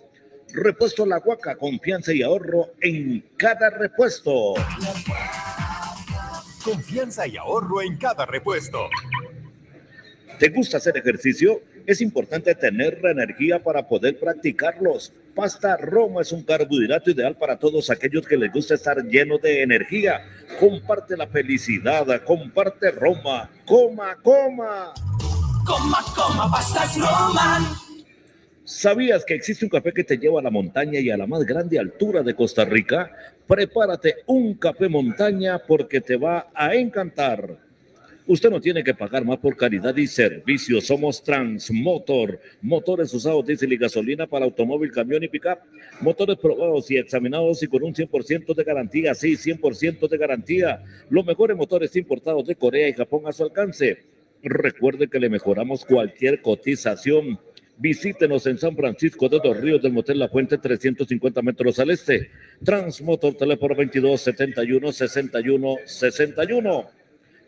Repuesto La Huaca, confianza y ahorro en cada repuesto. Confianza y ahorro en cada repuesto. ¿Te gusta hacer ejercicio? Es importante tener la energía para poder practicarlos. Pasta Roma es un carbohidrato ideal para todos aquellos que les gusta estar llenos de energía. Comparte la felicidad, comparte Roma. Coma, coma. Coma, coma, pastas Roman. ¿Sabías que existe un café que te lleva a la montaña y a la más grande altura de Costa Rica? Prepárate un café montaña porque te va a encantar. Usted no tiene que pagar más por calidad y servicio. Somos Transmotor. Motores usados, diésel y gasolina para automóvil, camión y pickup. Motores probados y examinados y con un 100% de garantía. Sí, 100% de garantía. Los mejores motores importados de Corea y Japón a su alcance. Recuerde que le mejoramos cualquier cotización. Visítenos en San Francisco de Dos Ríos del Motel La Fuente, 350 metros al este. Transmotor, teléfono 22 71 61 61.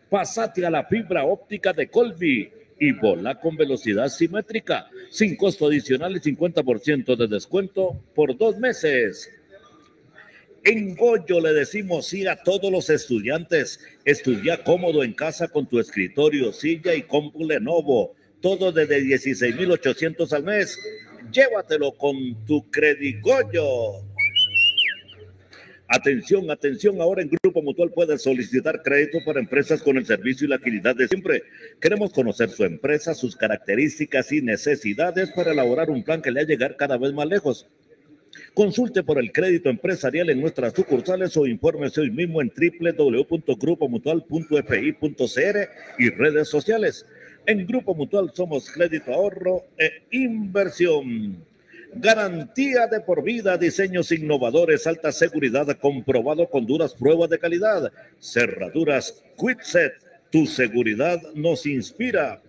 Pasate a la fibra óptica de Colby y vola con velocidad simétrica, sin costo adicional y 50% de descuento por dos meses. En Goyo le decimos sí a todos los estudiantes. Estudia cómodo en casa con tu escritorio, silla y compu Lenovo. Todo desde 16,800 al mes. Llévatelo con tu Credigoyo. Atención, atención, ahora en Grupo Mutual puedes solicitar crédito para empresas con el servicio y la agilidad de siempre. Queremos conocer su empresa, sus características y necesidades para elaborar un plan que le ha llegar cada vez más lejos. Consulte por el crédito empresarial en nuestras sucursales o infórmese hoy mismo en www.grupomutual.fi.cr y redes sociales. En Grupo Mutual somos crédito ahorro e inversión. Garantía de por vida, diseños innovadores, alta seguridad, comprobado con duras pruebas de calidad. Cerraduras Quitset, tu seguridad nos inspira.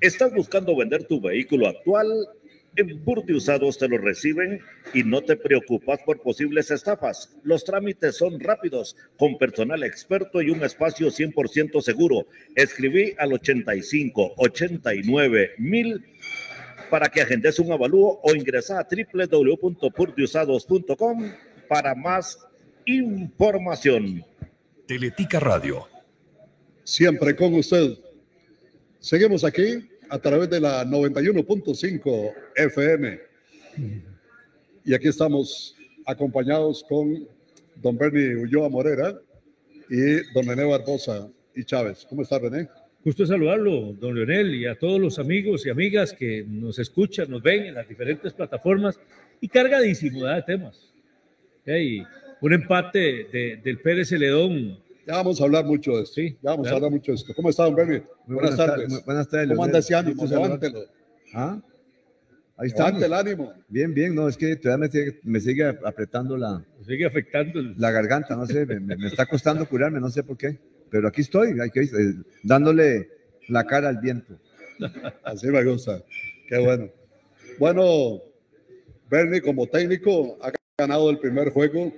¿Estás buscando vender tu vehículo actual? En Burti Usados te lo reciben y no te preocupas por posibles estafas. Los trámites son rápidos, con personal experto y un espacio 100% seguro. Escribí al 85 89 mil para que agendes un avalúo o ingresa a www.purtiusados.com para más información. Teletica Radio. Siempre con usted. Seguimos aquí a través de la 91.5 FM. Y aquí estamos acompañados con don Bernie Ulloa Morera y don René Barbosa y Chávez. ¿Cómo está René? Gusto saludarlo, don Leonel, y a todos los amigos y amigas que nos escuchan, nos ven en las diferentes plataformas y cargadísimo de temas. Y un empate de- del Pérez Celedón. Ya vamos a hablar mucho de esto. Sí, ya vamos a hablar mucho de esto. ¿Cómo está, don Bernie? Buenas, buenas tar- tardes. muy buenas tardes, ¿Cómo anda ese ánimo? Levántelo. ¿Ah? Ahí Levante estamos. el ánimo. Bien, bien, no, es que todavía me sigue, me sigue apretando la, sigue afectando la garganta, no sé, me, me- me está costando curarme, no sé por qué, pero aquí estoy, aquí, eh, dándole la cara al viento. Así me gusta. Qué bueno. Bueno, Bernie como técnico ha ganado el primer juego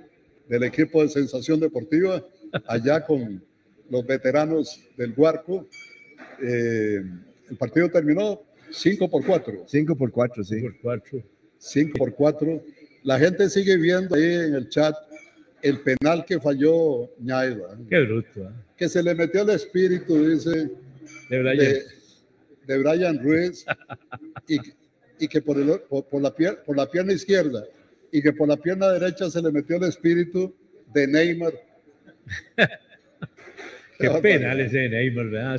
del equipo de Sensación Deportiva allá con los veteranos del Huarco. Eh, el partido terminó 5 por 4. 5 por 4, sí. Por 4. 5 por 4. La gente sigue viendo ahí en el chat el penal que falló Ñaiva. Qué bruto. ¿eh? Que se le metió el espíritu, dice, De Brian. de, de Brian Ruiz y, y que por, el, por, por la pier- por la pierna izquierda y que por la pierna derecha se le metió el espíritu de Neymar. Qué penal ese de Neymar, ¿verdad?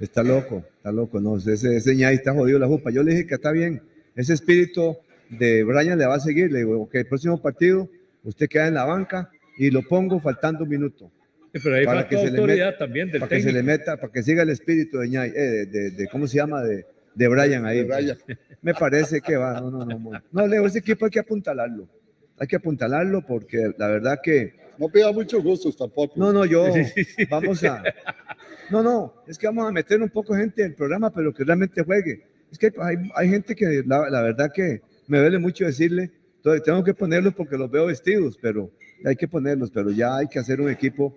Está loco, está loco, no, ese, ese ñay está jodido la jupa. Yo le dije que está bien, ese espíritu de Brian le va a seguir, le digo, ok, el próximo partido usted queda en la banca y lo pongo faltando un minuto. Pero ahí faltó se le meta- también del para que se le meta, para que siga el espíritu de ñay, eh, de, de- de- ¿cómo se llama? De, de Brian ahí. De Brian. Me parece que va, no, no, no. No, no Leo, ese equipo hay que apuntalarlo. Hay que apuntalarlo porque la verdad que... No pida muchos gustos tampoco. No, no, yo, vamos a... No, no, es que vamos a meter un poco de gente en el programa, pero que realmente juegue. Es que hay, hay gente que la, la verdad que me duele mucho decirle, entonces tengo que ponerlos porque los veo vestidos, pero hay que ponerlos, pero ya hay que hacer un equipo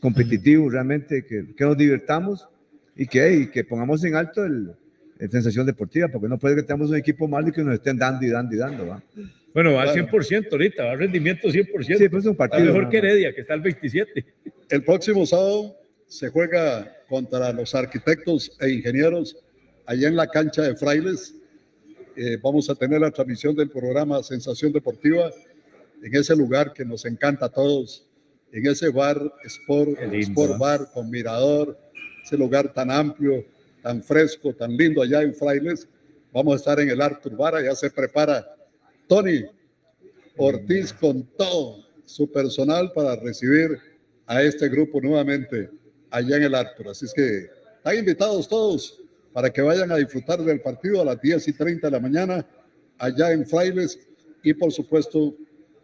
competitivo realmente, que, que nos divirtamos y que, y que pongamos en alto el, el sensación deportiva, porque no puede que tengamos un equipo malo y que nos estén dando y dando y dando, ¿va? Bueno, va al Bueno. 100% ahorita, va al rendimiento 100%. Sí, pues es un partido, Está mejor nada que. Heredia, que está al 27. El próximo sábado se juega contra los arquitectos e ingenieros allá en la cancha de Frailes. Eh, vamos a tener la transmisión del programa Sensación Deportiva en ese lugar que nos encanta a todos, en ese bar Sport, lindo, Sport ¿eh? Bar con mirador, ese lugar tan amplio, tan fresco, tan lindo allá en Frailes. Vamos a estar en el Artur Bar, ya se prepara Tony Ortiz con todo su personal para recibir a este grupo nuevamente allá en el Artur. Así es que están invitados todos para que vayan a disfrutar del partido a las 10 y 30 de la mañana allá en Frailes y por supuesto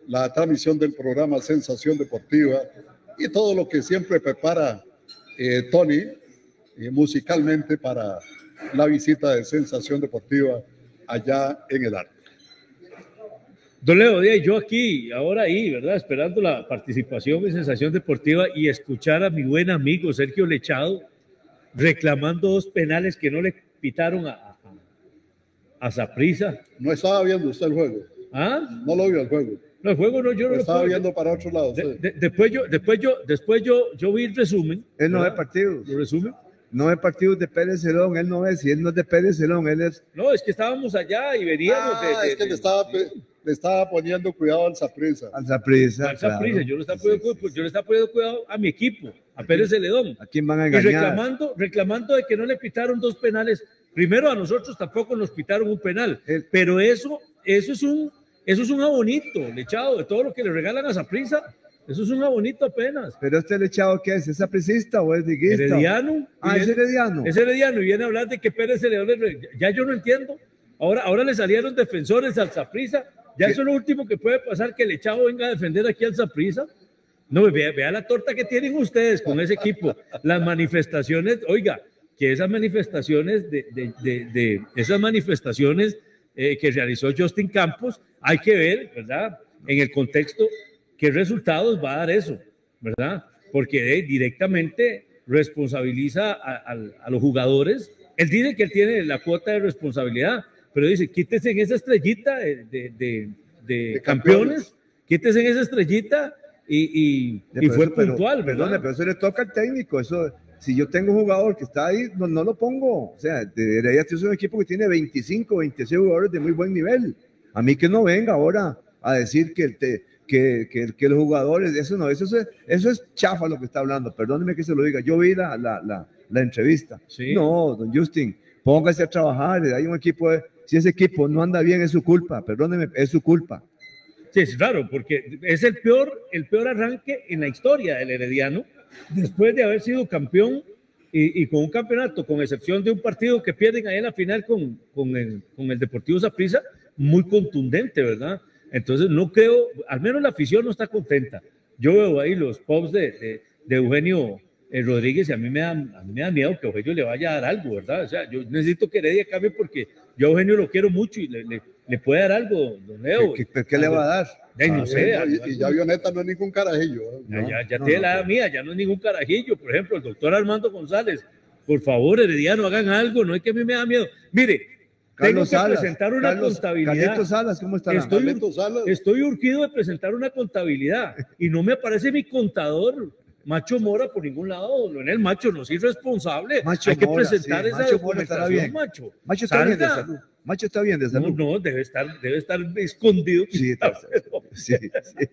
la transmisión del programa Sensación Deportiva y todo lo que siempre prepara eh, Tony eh, musicalmente para la visita de Sensación Deportiva allá en el Artur. Don Leo, de yo aquí, ahora ahí, ¿verdad? Esperando la participación en Sensación Deportiva y escuchar a mi buen amigo Sergio Lechado reclamando dos penales que no le pitaron a, a, a Saprissa. No estaba viendo usted el juego. ¿Ah? No lo vio el juego. No, el juego no, yo no Lo estaba puedo- viendo para otro lado. De- de- después yo, después yo, después yo, yo vi el resumen. Él no ve partidos. ¿Lo resumen? No ve partidos de Pérez Celón, él no ve, si él no es de Pérez Celón, él es... No, es que estábamos allá y veníamos Ah, de, de- es que le estaba, pe- le estaba poniendo cuidado al Saprissa. Al Saprissa, al Saprissa. claro. Yo le estaba poniendo, cu- yo le estaba poniendo cuidado a mi equipo, a Pérez Celedón. ¿A quién van a Y engañar? reclamando, reclamando de que no le pitaron dos penales. Primero a nosotros tampoco nos pitaron un penal, pero eso eso es un, eso es un abonito, lechado, de todo lo que le regalan a Saprisa. Eso es un abonito apenas. Pero este lechado, ¿qué es? ¿Es sapricista o es liguista? Herediano. Ah, es herediano. Es herediano y viene a hablar de que Pérez se le Ya yo no entiendo. Ahora, ahora le salieron defensores al Saprisa. Ya eso es lo último que puede pasar, que el echado venga a defender aquí al Saprisa. No, vea, vea la torta que tienen ustedes con ese equipo. Las manifestaciones, oiga, que esas manifestaciones de, de- de- de- esas manifestaciones eh, que realizó Justin Campos, hay que ver, ¿verdad? En el contexto, qué resultados va a dar eso, ¿verdad? Porque eh, directamente responsabiliza a, a- a los jugadores. Él dice que él tiene la cuota de responsabilidad, pero dice, quítese en esa estrellita de, de- de- de campeones, quítese en esa estrellita y, y- y Pero fue eso- pero- puntual, Perdone, ¿verdad? pero eso le toca al técnico. Eso, si yo tengo un jugador que está ahí, no, no lo pongo. O sea, debería ser un equipo que tiene 25, 26 jugadores de muy buen nivel. A mí que no venga ahora a decir que, el te- que, que, que los jugadores, eso no, eso es, eso es chafa lo que está hablando. Perdóneme que se lo diga. Yo vi la, la, la, la entrevista. No, don Justin, póngase a trabajar. Hay un equipo, de- si ese equipo no anda bien, es su culpa. Perdóneme, es su culpa. Sí, es raro, porque es el peor, el peor arranque en la historia del Herediano, después de haber sido campeón y, y con un campeonato, con excepción de un partido que pierden ahí en la final con, con, el, con el Deportivo Saprissa, muy contundente, ¿verdad? Entonces no creo, al menos la afición no está contenta. Yo veo ahí los pops de, de, de Eugenio eh, Rodríguez y a mí, me da, a mí me da miedo que Eugenio le vaya a dar algo, ¿verdad? O sea, yo necesito que Heredia cambie porque yo a Eugenio lo quiero mucho y le, le, le puede dar algo, don Leo. ¿Qué, qué- qué le va a dar? Ay, no Ah, sé, y- y, ya Avioneta no es ningún carajillo. ¿eh? ya, ya, ya No, tiene no, la edad mía, ya no es ningún carajillo. Por ejemplo, el doctor Armando González, por favor, Herediano, hagan algo, no es que a mí me da miedo. Mire, Carlos tengo que Salas, presentar una Carlos- contabilidad. Carlitos Salas, ¿cómo está? Estoy, urgido de presentar una contabilidad y no me aparece mi contador. Macho Mora por ningún lado, en el macho no es irresponsable. Macho Hay que Mora, presentar sí, esa Macho documentación, bien. macho. Macho está bien de salud. Macho está bien de salud. No, no, debe estar, debe estar escondido. Sí, sí, sí.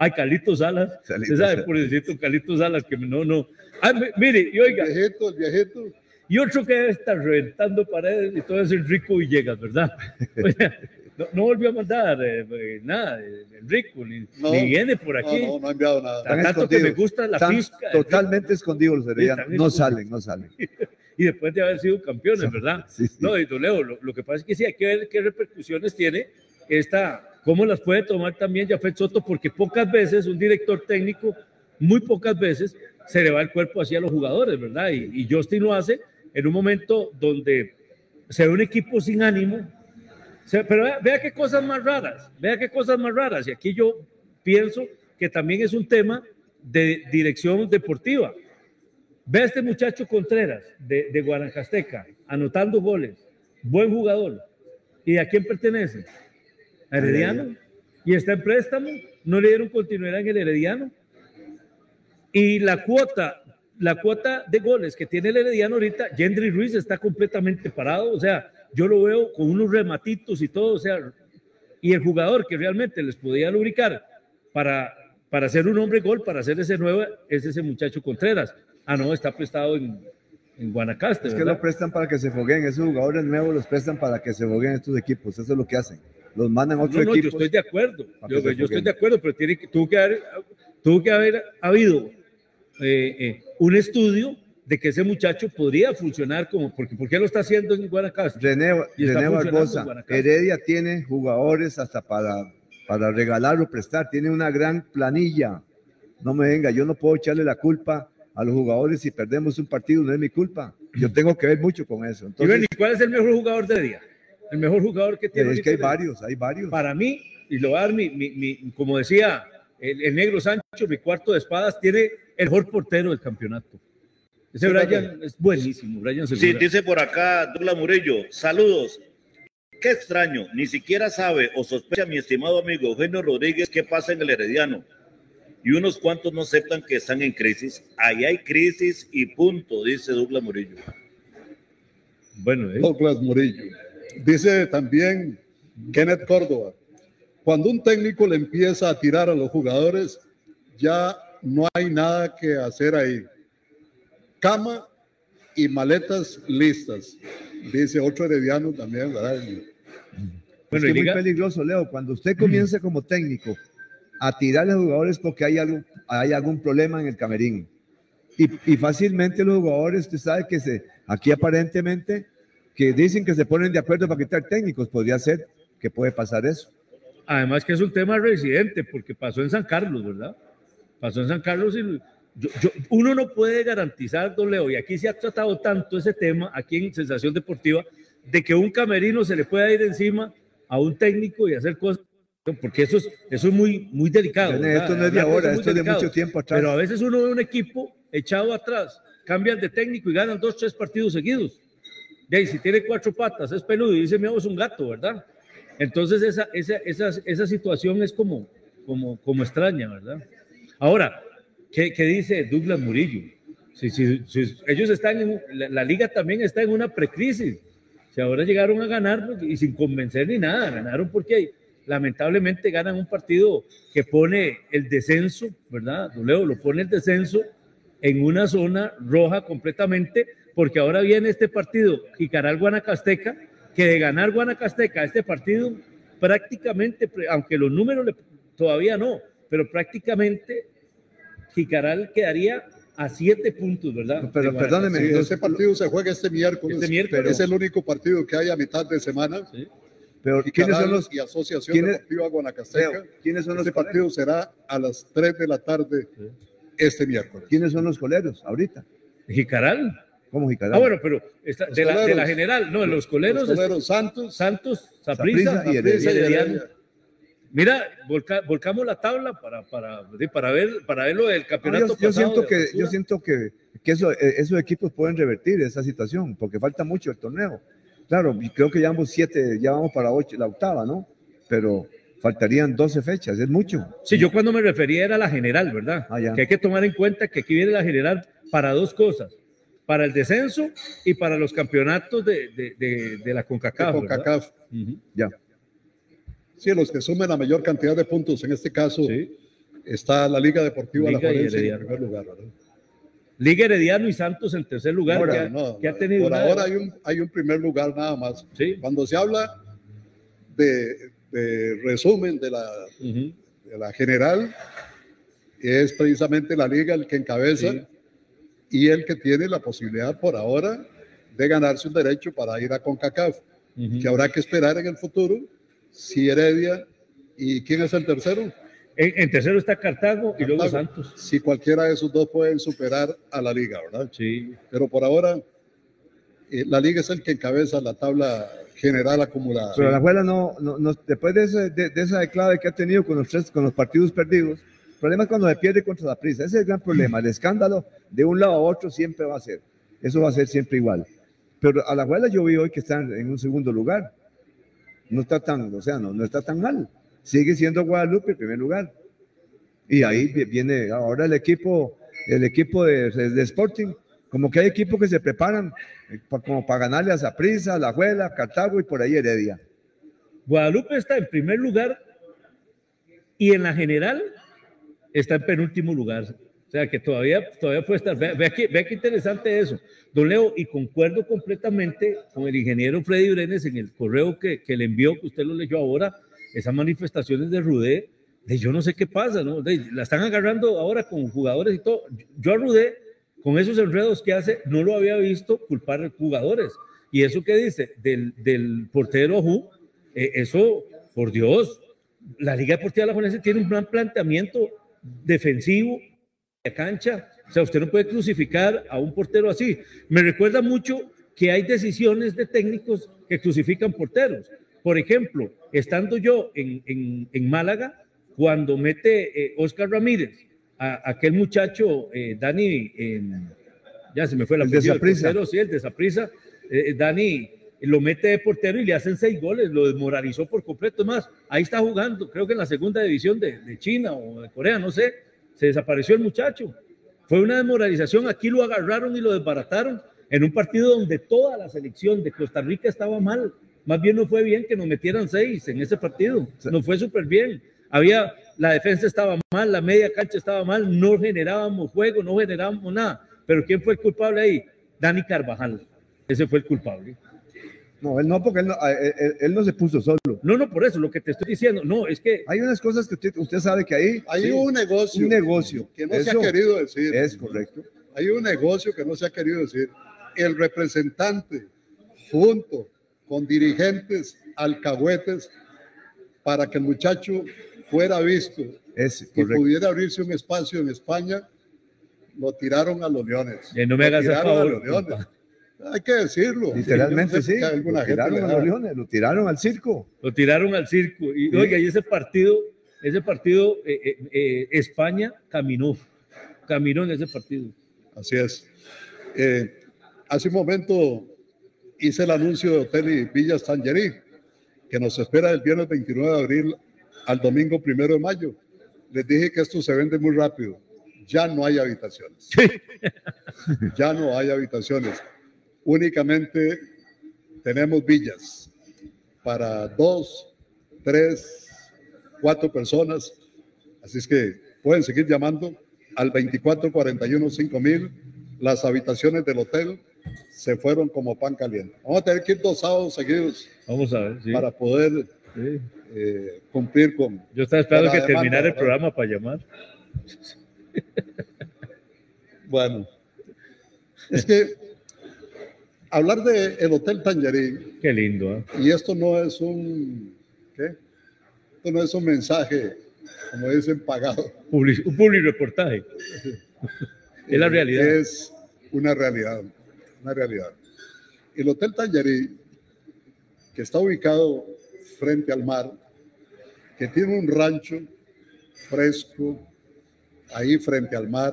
Ay, Carlitos Salas. Usted sabe, por decirte, Carlitos Salas, que no, no. Ah, mi- mire, y oiga. El viejito, el viejito. Y otro que debe estar reventando paredes y todo es Enrico Villegas, ¿verdad? Oiga, no, no volvió a mandar eh, eh, nada de de Enrico, ni, No, ni viene por aquí. No, no, no ha enviado nada. Tan- tanto que me gusta la Están fisca. Totalmente escondidos los heredianos. están No escondidos. salen, no salen. y después de haber sido campeones, ¿verdad? No, y don Leo, lo, lo que pasa es que sí hay que ver qué repercusiones tiene esta, cómo las puede tomar también Jafet Soto, porque pocas veces un director técnico, muy pocas veces, se le va el cuerpo así a los jugadores, ¿verdad? Y, y Justin lo hace en un momento donde se ve un equipo sin ánimo. Se- pero vea, vea qué cosas más raras, vea qué cosas más raras. Y aquí yo pienso que también es un tema de dirección deportiva. Ve a este muchacho Contreras de, de Guanacasteca, anotando goles, buen jugador. ¿Y a quién pertenece? ¿A Herediano? ¿Y está en préstamo? ¿No le dieron continuidad en el Herediano? Y la cuota, la cuota de goles que tiene el Herediano ahorita, Gendry Ruiz está completamente parado, o sea, yo lo veo con unos rematitos y todo, o sea, y el jugador que realmente les podía lubricar para, para hacer un hombre gol, para hacer ese nuevo, es ese muchacho Contreras. Ah, no, está prestado en, en Guanacaste, Es que lo prestan para que se fogueen. Esos jugadores nuevos los prestan para que se fogueen estos equipos. Eso es lo que hacen. Los mandan a otro No, no, yo estoy de acuerdo. Yo, estoy de acuerdo, pero tiene que, tuvo, que haber, tuvo que haber habido eh, eh, un estudio de que ese muchacho podría funcionar como, porque ¿por qué lo está haciendo en Guanacaste? René, René Barbosa. Heredia tiene jugadores hasta para, para regalar o prestar, tiene una gran planilla. No me venga, yo no puedo echarle la culpa a los jugadores si perdemos un partido, no es mi culpa. Yo tengo que ver mucho con eso. Y Entonces, ¿y cuál es el mejor jugador de día? El mejor jugador que tiene. es que hay varios, hay varios. Para mí, y lo voy a dar mi, mi- mi- como decía el, el negro Sancho, mi cuarto de espadas, tiene el mejor portero del campeonato. Ese Sí, Brian es buenísimo, Brian Sí, dice por acá Douglas Murillo, saludos. Qué extraño, ni siquiera sabe o sospecha mi estimado amigo Eugenio Rodríguez qué pasa en el Herediano. Y unos cuantos no aceptan que están en crisis. Ahí hay crisis y punto, dice Douglas Murillo. Bueno, ¿eh? Douglas Murillo. Dice también Kenneth Córdoba, cuando un técnico le empieza a tirar a los jugadores, ya no hay nada que hacer ahí. Cama y maletas listas. Dice otro herediano también, ¿verdad? Bueno, es y que es muy peligroso, Leo. Cuando usted comience como técnico a tirarle a los jugadores porque hay, algo, hay algún problema en el camerín. Y, y fácilmente los jugadores, usted sabe que se, aquí aparentemente, que dicen que se ponen de acuerdo para quitar técnicos, podría ser que puede pasar eso. Además que es un tema residente, porque pasó en San Carlos, ¿verdad? Pasó en San Carlos y yo- yo- uno no puede garantizar, don Leo, y aquí se ha tratado tanto ese tema, aquí en Sensación Deportiva, de que un camerino se le pueda ir encima a un técnico y hacer cosas, porque eso es, eso es muy, muy delicado. Esto no es de ahora, esto es de mucho tiempo atrás. Pero a veces uno ve un equipo echado atrás, cambian de técnico y ganan dos, tres partidos seguidos. De ahí, si tiene cuatro patas, es peludo y dice, mi es un gato, ¿verdad? Entonces esa, esa, esa, esa situación es como, como, como extraña, ¿verdad? Ahora, ¿qué, qué dice Douglas Murillo? Si, si- si ellos están en, la, la liga también está en una precrisis. Si ahora llegaron a ganar pues, y sin convencer ni nada, ganaron porque lamentablemente ganan un partido que pone el descenso, ¿verdad? Leo lo pone el descenso en una zona roja completamente, porque ahora viene este partido Jicaral-Guanacasteca, que de ganar Guanacasteca este partido prácticamente, aunque los números le- todavía no, pero prácticamente Jicaral quedaría a siete puntos, ¿verdad? Pero perdóneme, Guanacasteca. ese partido se juega este miércoles. Este miércoles. Es el único partido que hay a mitad de semana. Pero Y ¿quiénes son los y Asociación quiénes- Deportiva Guanacasteca. ¿quiénes son los Este partido será a las 3 de la tarde este miércoles. ¿Quiénes son los coleros ahorita? Jicaral. ¿Cómo Jicaral? Ah, bueno, pero esta- de, la, de la coleros. general, no, los coleros. Los coleros Santos, Santos, y y Heredia. Mira, volca- volcamos la tabla para, para, para, ver, para ver lo del No, campeonato. yo, yo pasado siento que, yo siento que, que eso, eh, esos equipos pueden revertir esa situación, porque falta mucho el torneo. Claro, creo que llevamos siete, ya vamos para ocho, la octava, ¿no? Pero faltarían 12 fechas, es mucho. Sí, yo cuando me refería era la general, ¿verdad? Ah, ya. Que hay que tomar en cuenta que aquí viene la general para dos cosas, para el descenso y para los campeonatos de, de, de, de la de CONCACAF. CONCACAF. Ujú. Ya. Sí, los que sumen la mayor cantidad de puntos. En este caso está la Liga Deportiva Liga La y Juarense en primer lugar. ¿verdad? Liga Herediano y Santos en tercer lugar, Ahora, que, ha, no, que ha tenido por una- ahora hay un, hay un primer lugar nada más. Sí. Cuando se habla de, de resumen de la, Ujú. de la general, es precisamente la liga el que encabeza Sí. y el que tiene la posibilidad por ahora de ganarse un derecho para ir a CONCACAF, Ujú. que habrá que esperar en el futuro si Heredia y quién es el tercero. En, en tercero está Cartago y luego. Santos. Si cualquiera de esos dos pueden superar a la liga, ¿verdad? Sí. Pero por ahora eh, la liga es el que encabeza la tabla general acumulada. Pero la abuela no, no, no- después de, ese- de, de esa clave que ha tenido con los, tres, con los partidos perdidos, el problema es cuando se pierde contra la prisa. Ese es el gran problema. El escándalo de un lado a otro siempre va a ser. Eso va a ser siempre igual. Pero a la abuela yo vi hoy que están en un segundo lugar. No está tan, o sea, no, no está tan mal. Sigue siendo Guadalupe el primer lugar. Y ahí vi- viene ahora el equipo, el equipo de, de Sporting. Como que hay equipos que se preparan eh, como para ganarle a Zaprisa, la Abuela, Cartago y por ahí Heredia. Guadalupe está en primer lugar y en la general está en penúltimo lugar. Sea que todavía, todavía puede estar. Vea, vea qué, vea qué interesante eso. Don Leo, y concuerdo completamente con el ingeniero Freddy Brenes en el correo que, que le envió, que usted lo leyó ahora, esas manifestaciones de Rudé, de yo no sé qué pasa, ¿no? De- la están agarrando ahora con jugadores y todo. Yo a Rudé, con esos enredos que hace, no lo había visto culpar jugadores. Y eso que dice del, del portero Ju, eh, eso, por Dios, la Liga Deportiva Alajuelense tiene un gran planteamiento defensivo de cancha. O sea, usted no puede crucificar a un portero así. Me recuerda mucho que hay decisiones de técnicos que crucifican porteros. Por ejemplo, estando yo en, en- en Málaga, cuando mete eh, Oscar Ramírez a aquel muchacho, eh, Dani, ya se me fue la El de Saprissa. sí, el de Saprissa, eh, Dani lo mete de portero y le hacen seis goles, lo desmoralizó por completo. Es más, ahí está jugando, creo que en la segunda división de, de China o de Corea, no sé, se desapareció el muchacho. Fue una desmoralización, aquí lo agarraron y lo desbarataron en un partido donde toda la selección de Costa Rica estaba mal. Más bien no fue bien que nos metieran seis en ese partido, nos fue súper bien. Había, la defensa estaba mal, la media cancha estaba mal, no generábamos juego, no generábamos nada. Pero ¿quién fue el culpable ahí? Dani Carvajal. Ese fue el culpable. No, él no, porque él no, a- él- él- él no se puso solo. No, no, por eso, lo que te estoy diciendo. No, es que. Hay unas cosas que usted, usted sabe que ahí. Hay sí, un negocio. Un negocio. Que no Eso se ha querido decir. Es correcto. Hay un negocio que no se ha querido decir. El representante, junto con dirigentes alcahuetes, para que el muchacho fuera visto Es y correcto. pudiera abrirse un espacio en España, lo tiraron a los leones. Eh, no me Lo hagas el tiraron a favor, los leones. Hay que decirlo. Literalmente Yo no sé sí. Lo gente tiraron a los leones, lo tiraron al circo. Lo tiraron al circo. Y Sí. oiga, y ese partido, ese partido, eh, eh, eh, España caminó, caminó en ese partido. Así es. Eh, hace un momento hice el anuncio de Hotel y Villas Tangerí, que nos espera el viernes 29 de abril al domingo 1 de mayo. Les dije que esto se vende muy rápido. Ya no hay habitaciones. ya no hay habitaciones. Únicamente tenemos villas para dos, tres, cuatro personas. Así es que pueden seguir llamando al 2441 5000. Las habitaciones del hotel se fueron como pan caliente. Vamos a tener que ir dos sábados seguidos Vamos a ver. sí. para poder Sí. eh, cumplir con. Yo estaba esperando que terminara el programa para llamar. Bueno, es que hablar de el Hotel Tangerín, Qué lindo, ¿eh? y esto no es un, ¿qué? Esto no es un mensaje, como dicen, pagado. Public- un public reportaje. es la realidad. Es una realidad, una realidad. El Hotel Tangerí, que está ubicado frente al mar, que tiene un rancho fresco ahí frente al mar,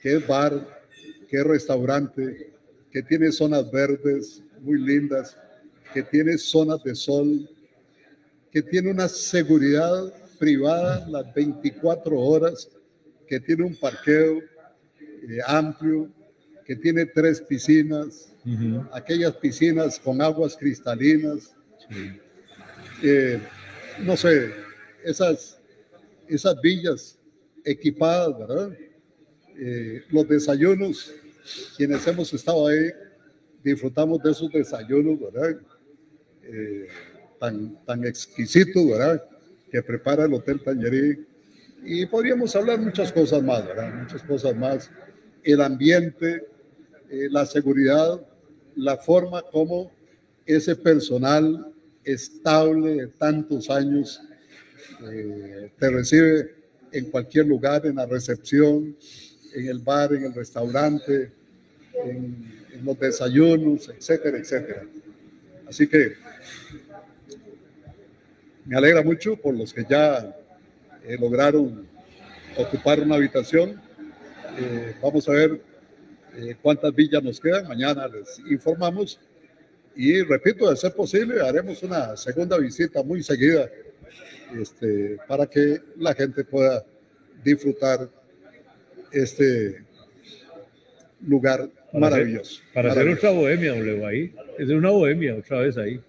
que es bar, que es restaurante, que tiene zonas verdes muy lindas, que tiene zonas de sol, que tiene una seguridad privada las 24 horas, que tiene un parqueo eh, amplio, que tiene tres piscinas, aquellas piscinas con aguas cristalinas, eh, no sé, esas, esas villas equipadas, ¿verdad? Eh, los desayunos, quienes hemos estado ahí, disfrutamos de esos desayunos, ¿verdad? Eh, tan, tan exquisitos, ¿verdad? Que prepara el Hotel Tangerí. Y podríamos hablar muchas cosas más, ¿verdad? Muchas cosas más. El ambiente, eh, la seguridad, la forma como ese personal estable de tantos años eh, te recibe en cualquier lugar, en la recepción, en el bar, en el restaurante, en, en los desayunos, etcétera, etcétera. Así que me alegra mucho por los que ya eh, lograron ocupar una habitación. Eh, vamos a ver eh, cuántas villas nos quedan. Mañana les informamos. Y repito, de ser posible, haremos una segunda visita muy seguida este, para que la gente pueda disfrutar este lugar Para maravilloso. hacer- Para hacer maravilloso. otra bohemia, Leo, ahí. Es una bohemia otra vez ahí.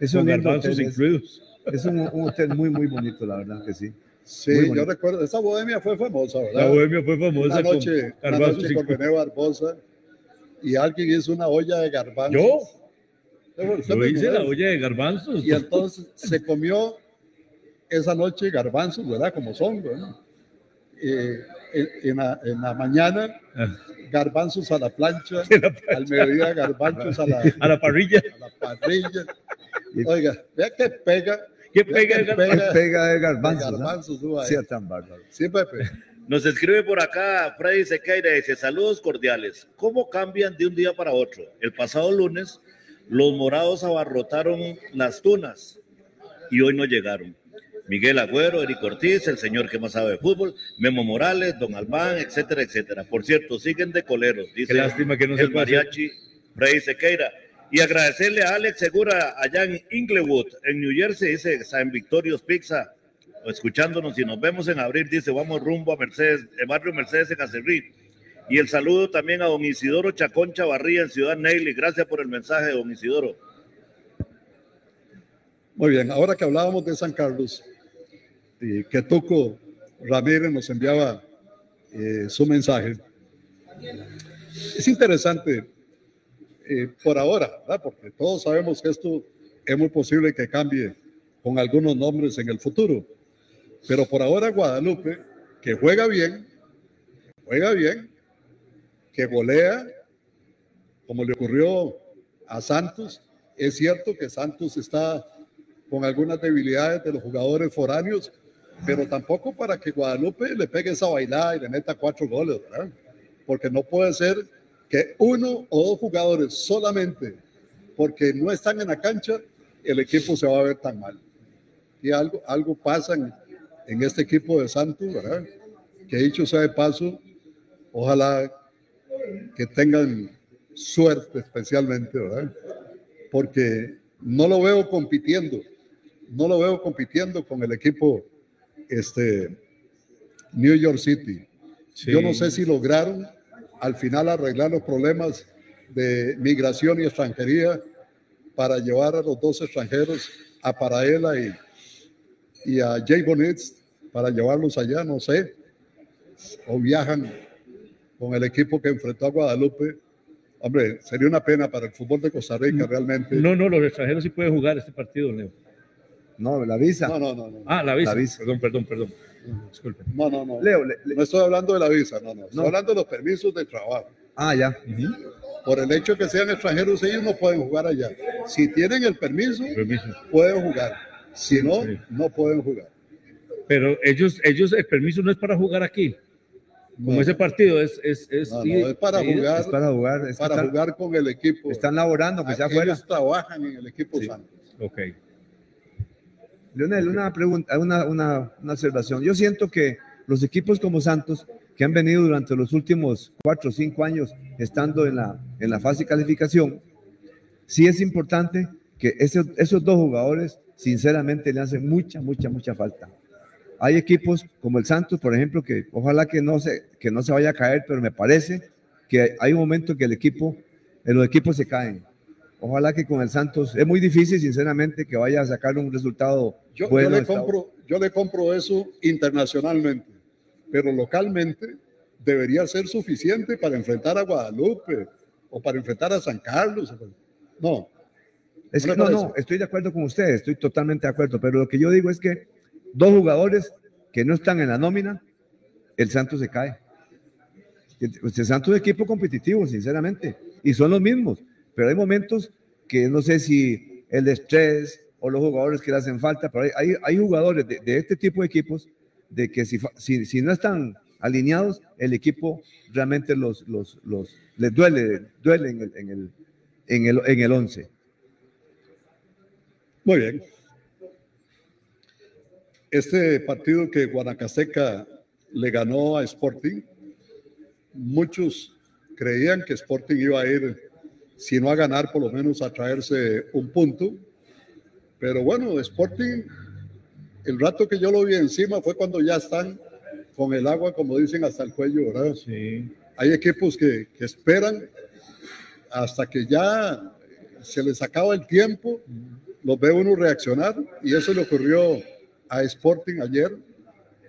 Es Con un garbanzos hotel, es- incluidos. Es un, un hotel muy, muy bonito, la verdad que sí. Sí, yo recuerdo, esa bohemia fue famosa, ¿verdad? La bohemia fue famosa Una con noche, una garbanzos noche con incluidos. René Barbosa y alguien hizo una olla de garbanzos. ¿Yo? Yo hice la olla de garbanzos. Y entonces se comió esa noche garbanzos, ¿verdad? Como son, ¿verdad? Eh, en, en la, en la mañana, Ah. garbanzos a la plancha, al mediodía garbanzos a la, A la parrilla. a la parrilla. Oiga, vea que pega. ¿Qué pega que el pega de garbanzos. ¿no? Sí, tan bárbaro. Sí, Pepe. Nos escribe por acá Freddy Sequeira, dice, saludos cordiales. ¿Cómo cambian de un día para otro? El pasado lunes, los morados abarrotaron las tunas y hoy no llegaron. Miguel Agüero, Eric Ortiz, el señor que más sabe de fútbol, Memo Morales, Don Albán, etcétera, etcétera. Por cierto, siguen de coleros, dice Qué lástima que no se el hacer. mariachi Freddy Sequeira. Y agradecerle a Alex Segura allá en Inglewood, en New Jersey, dice San Victorious Pizza, escuchándonos y nos vemos en abril, dice, vamos rumbo a Mercedes, el barrio Mercedes en Acerrí. Y el saludo también a don Isidoro Chacón Chavarría en Ciudad Neily. Gracias por el mensaje, don Isidoro. Muy bien, ahora que hablábamos de San Carlos, y que Tuco Ramírez nos enviaba eh, su mensaje, es interesante eh, por ahora, porque todos sabemos que esto es muy posible que cambie con algunos nombres en el futuro. Pero por ahora Guadalupe, que juega bien, juega bien, que golea, como le ocurrió a Santos. Es cierto que Santos está con algunas debilidades de los jugadores foráneos, pero tampoco para que Guadalupe le pegue esa bailada y le meta cuatro goles, ¿verdad? Porque no puede ser que uno o dos jugadores solamente porque no están en la cancha, el equipo se va a ver tan mal. Y algo, algo pasa en, en este equipo de Santos, ¿verdad? Que dicho sea de paso, ojalá que tengan suerte especialmente, ¿verdad? Porque no lo veo compitiendo, no lo veo compitiendo con el equipo este, New York City. Yo no sé si lograron al final arreglar los problemas de migración y extranjería para llevar a los dos extranjeros, a Paraela y, y a Jay Bonitz, para llevarlos allá, no sé, o viajan con el equipo que enfrentó a Guadalupe. Hombre, sería una pena para el fútbol de Costa Rica realmente. No, no, los extranjeros sí pueden jugar este partido, Leo. No, la visa. No, no, no. no. Ah, la visa. La visa. Perdón, perdón, perdón. Disculpe. No, no, no. Leo, le- le- No estoy hablando de la visa, no, no. Estoy No. hablando de los permisos de trabajo. Ah, ya. Por el hecho que sean extranjeros, ellos no pueden jugar allá. Si tienen el permiso, Permiso. pueden jugar. Si no, Sí. no pueden jugar. Pero ellos, ellos, el permiso no es para jugar aquí. Como No. ese partido es, es, es, No, no, es para jugar. Es para jugar. es para están, jugar con el equipo. están laborando, que sea Ellos afuera. trabajan en el equipo Sí. Santos. Ok. Leonel, una pregunta, una, una, una observación. Yo siento que los equipos como Santos, que han venido durante los últimos cuatro o cinco años estando en la, en la fase de calificación, sí es importante que esos, esos dos jugadores, sinceramente, le hacen mucha, mucha, mucha falta. Hay equipos como el Santos, por ejemplo, que ojalá que no se, que no se vaya a caer, pero me parece que hay un momento que el equipo, los equipos se caen. Ojalá que con el Santos, es muy difícil, sinceramente, que vaya a sacar un resultado Yo, bueno. yo, le compro, yo le compro eso internacionalmente, pero localmente debería ser suficiente para enfrentar a Guadalupe o para enfrentar a San Carlos. No. Es ¿No que no, no, estoy de acuerdo con ustedes, estoy totalmente de acuerdo, pero lo que yo digo es que dos jugadores que no están en la nómina, el Santos se cae. El el Santos es equipo competitivo, sinceramente, y son los mismos, pero hay momentos que no sé si el estrés o los jugadores que le hacen falta, pero hay, hay, jugadores de, este tipo de equipos de que si, si no están alineados, el equipo realmente los, los, los, les duele, duele en el, en el, en el, en el once. Muy bien. Este partido que Guanacasteca le ganó a Sporting, muchos creían que Sporting iba a ir, si no a ganar, por lo menos a traerse un punto. Pero bueno, Sporting, el rato que yo lo vi encima fue cuando ya están con el agua, como dicen, hasta el cuello, ¿verdad? Sí. Hay equipos que, que esperan hasta que ya se les acaba el tiempo, los ve uno reaccionar y eso le ocurrió a Sporting ayer,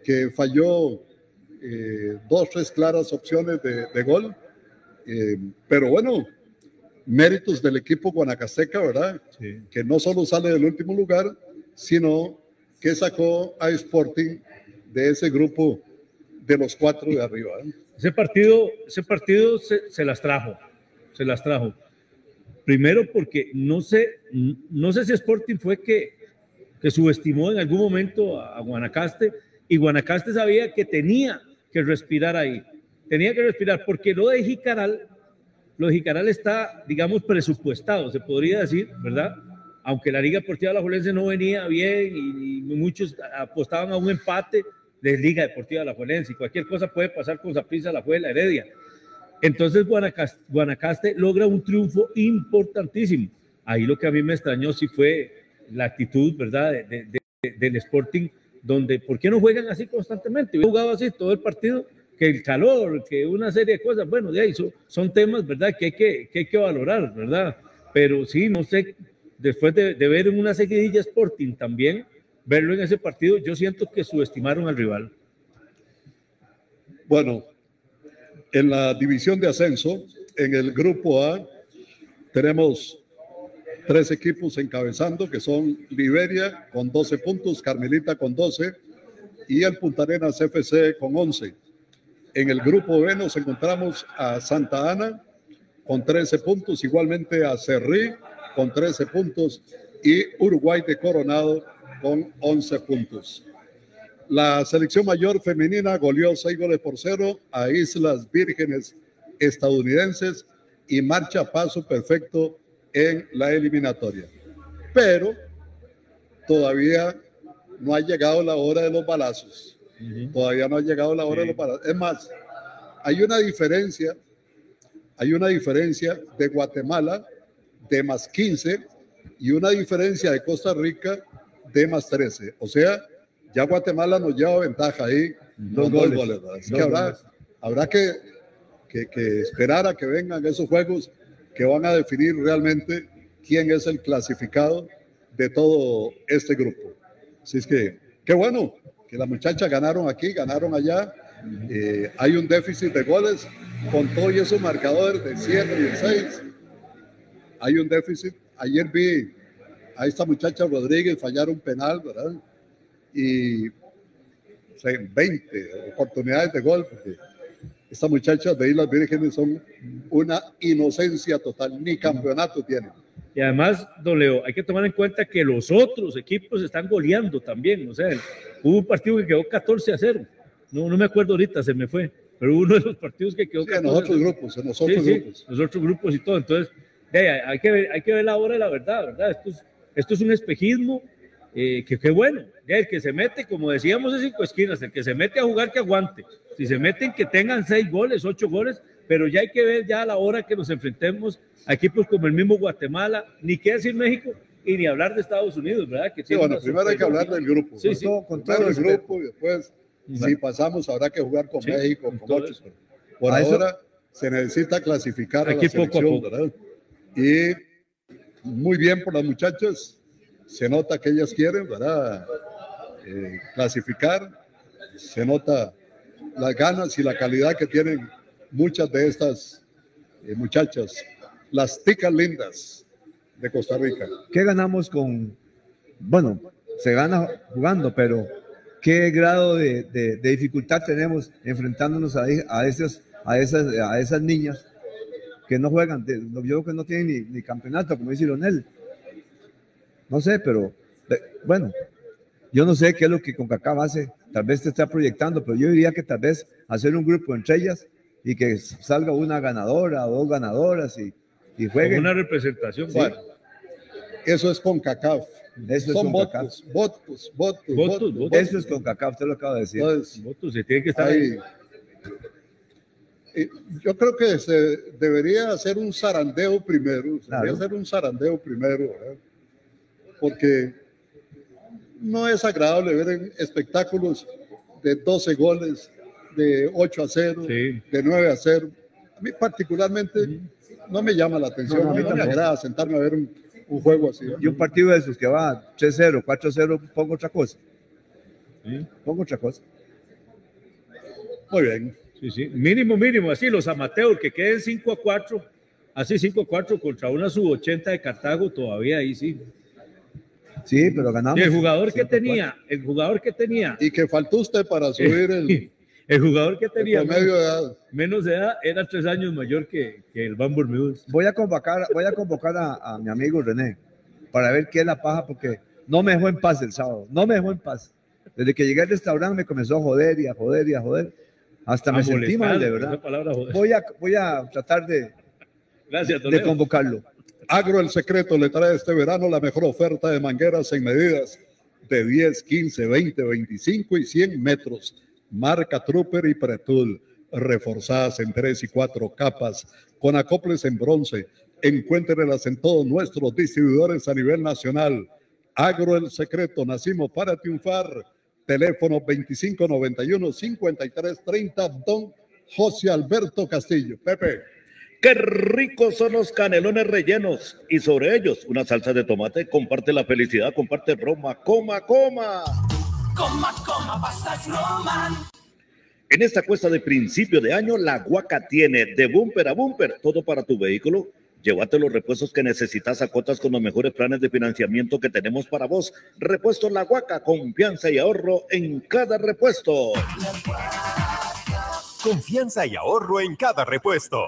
que falló eh, dos, tres claras opciones de, de gol. Eh, pero bueno, méritos del equipo guanacasteca, ¿verdad? Sí. Que no solo sale del último lugar, sino que sacó a Sporting de ese grupo de los cuatro de arriba. ¿eh? Ese partido, ese partido se, se las trajo, se las trajo. Primero porque no sé, no sé si Sporting fue que, que subestimó en algún momento a, a Guanacaste y Guanacaste sabía que tenía que respirar ahí, tenía que respirar porque lo de Jicaral, lo de Jicaral está, digamos, presupuestado, se podría decir, ¿verdad? Aunque la Liga Deportiva Alajuelense no venía bien y, y muchos apostaban a un empate de Liga Deportiva Alajuelense y cualquier cosa puede pasar con Zaprisa, la la Heredia. Entonces Guanacaste, Guanacaste logra un triunfo importantísimo. Ahí lo que a mí me extrañó sí fue la actitud, ¿verdad?, de- de- de- del Sporting, donde, ¿por qué no juegan así constantemente? Yo jugado así todo el partido, que el calor, que una serie de cosas, bueno, de ahí son, temas, ¿verdad?, que hay que, que hay que valorar, ¿verdad? Pero sí, no sé, después de, de ver en una seguidilla Sporting también, verlo en ese partido, yo siento que subestimaron al rival. Bueno, en la división de ascenso, en el grupo A, tenemos tres equipos encabezando, que son Liberia con 12 puntos, Carmelita con 12 y el Punta Arenas FC con 11. En el grupo B nos encontramos a Santa Ana con 13 puntos, igualmente a Cerrí con 13 puntos y Uruguay de Coronado con 11 puntos. La selección mayor femenina goleó 6 goles por cero a Islas Vírgenes estadounidenses y marcha paso perfecto en la eliminatoria. Pero todavía no ha llegado la hora de los balazos. Todavía no ha llegado la hora de los balazos. Es más, hay una diferencia, hay una diferencia de Guatemala de más 15 y una diferencia de Costa Rica de más 13. O sea, ya Guatemala nos lleva ventaja ahí. Dos goles. Así que habrá, habrá que, que, que esperar a que vengan esos juegos que van a definir realmente quién es el clasificado de todo este grupo. Así es que, qué bueno que las muchachas ganaron aquí, ganaron allá. Eh, hay un déficit de goles con todos esos marcadores de 7 y 6. Hay un déficit. Ayer vi a esta muchacha Rodríguez fallar un penal, ¿verdad? Y o sea, 20 oportunidades de gol, porque estas muchachas de Islas Vírgenes son una inocencia total, ni campeonato tienen. Y además, don Leo, hay que tomar en cuenta que los otros equipos están goleando también. O sea, hubo un partido que quedó 14 a 0. No, no me acuerdo ahorita, se me fue. Pero uno de los partidos que quedó Sí, en los otros grupos, en los otros Sí, sí, grupos. los otros grupos y todo. Entonces, hay, que ver, hay que ver la hora de la verdad, ¿verdad? Esto es, esto es un espejismo eh, que qué bueno. Ya el que se mete, como decíamos, es cinco esquinas. El que se mete a jugar, que aguante. Si se meten, que tengan seis goles, ocho goles, pero ya hay que ver ya a la hora que nos enfrentemos a equipos como el mismo Guatemala, ni qué decir México y ni hablar de Estados Unidos, ¿verdad? Que Sí, bueno, primero hay que hablar del grupo. Sí, sí. Con todo el grupo y después, si pasamos, habrá que jugar con Sí, México, con otros. Por A eso- ahora se necesita clasificar a Aquí la poco a poco. ¿verdad? Y muy bien por las muchachas. Se nota que ellas quieren, ¿verdad? Eh, clasificar. Se nota las ganas y la calidad que tienen muchas de estas eh, muchachas. Las ticas lindas de Costa Rica. ¿Qué ganamos con, bueno, se gana jugando, pero qué grado de, dificultad tenemos enfrentándonos a, a, esas, a, esas, niñas que no juegan, de- yo que no tienen ni, campeonato, como dice Lionel. No sé, pero bueno, yo no sé qué es lo que CONCACAF hace, tal vez te está proyectando, pero yo diría que tal vez hacer un grupo entre ellas y que salga una ganadora o dos ganadoras y, y Con jueguen. una representación. Bueno, eso es con CACAF. Eso es Son CONCACAF. votos, votos, votos, Votos, votos, votos. Eso es CONCACAF, usted lo acaba de decir. Entonces, Votos, se tiene que estar ahí. eh, yo creo que se debería hacer un zarandeo primero, se Claro. debería hacer un zarandeo primero, ¿verdad? porque no es agradable ver en espectáculos de 12 goles, de 8 a 0, Sí. de 9 a 0. A mí particularmente no me llama la atención, No, no, a mí no, me agrada sentarme a ver un, un juego así. Y un partido de esos que va 3-0, 4-0, pongo otra cosa. Pongo otra cosa. Muy bien. Sí, sí. Mínimo, mínimo, así los amateurs que queden 5 a 4, así 5 a 4 contra una sub 80 de Cartago, todavía ahí sí. Sí, pero ganamos. Y el jugador que tenía, el jugador que tenía, Y que faltó usted para subir el, el jugador que tenía promedio de edad. menos de edad era tres años mayor que, que el Van Bermúdez. Voy a convocar, voy a, convocar a, a mi amigo René para ver qué es la paja, porque no me dejó en paz el sábado. No me dejó en paz. Desde que llegué al restaurante me comenzó a joder y a joder y a joder. Hasta me A sentí molestar, mal, de verdad. palabra. Voy a, voy a tratar de, Gracias, de convocarlo. Agro El Secreto le trae este verano la mejor oferta de mangueras en medidas de 10, 15, 20, 25 y 100 metros. Marca Trooper y Pretul, reforzadas en 3 y 4 capas, con acoples en bronce. Encuéntrelas en todos nuestros distribuidores a nivel nacional. Agro El Secreto, nacimos para triunfar. Teléfono 2591-5330, don José Alberto Castillo. Pepe. Qué ricos son los canelones rellenos y sobre ellos una salsa de tomate. Comparte la felicidad, comparte Roma, coma, coma. Coma, coma, Roman. En esta cuesta de principio de año, la Guaca tiene de bumper a bumper todo para tu vehículo Llévate los repuestos que necesitas a cotas con los mejores planes de financiamiento que tenemos para vos. Repuesto La Huaca, confianza y ahorro en cada repuesto. Confianza y ahorro en cada repuesto.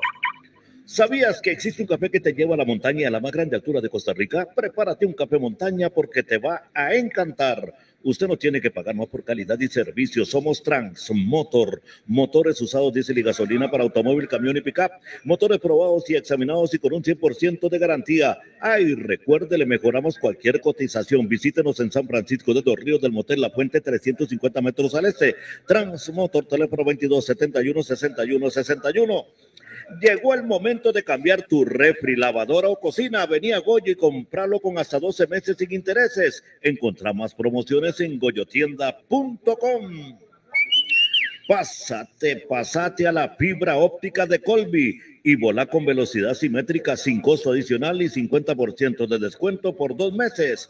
¿Sabías que existe un café que te lleva a la montaña a la más grande altura de Costa Rica? Prepárate un café montaña porque te va a encantar. Usted no tiene que pagar más por calidad y servicio. Somos Transmotor. Motores usados diésel y gasolina para automóvil, camión y pickup. Motores probados y examinados y con un 100% de garantía. Ay, recuerde, le mejoramos cualquier cotización. Visítenos en San Francisco de los Ríos del Motel La Fuente, 350 metros al este. Transmotor, teléfono 22 71 61 61. Llegó el momento de cambiar tu refri, lavadora o cocina. Venía a Goyo y compralo con hasta 12 meses sin intereses. Encontrá más promociones en goyotienda.com. Pásate, pásate a la fibra óptica de Colby y volá con velocidad simétrica sin costo adicional y 50% de descuento por dos meses.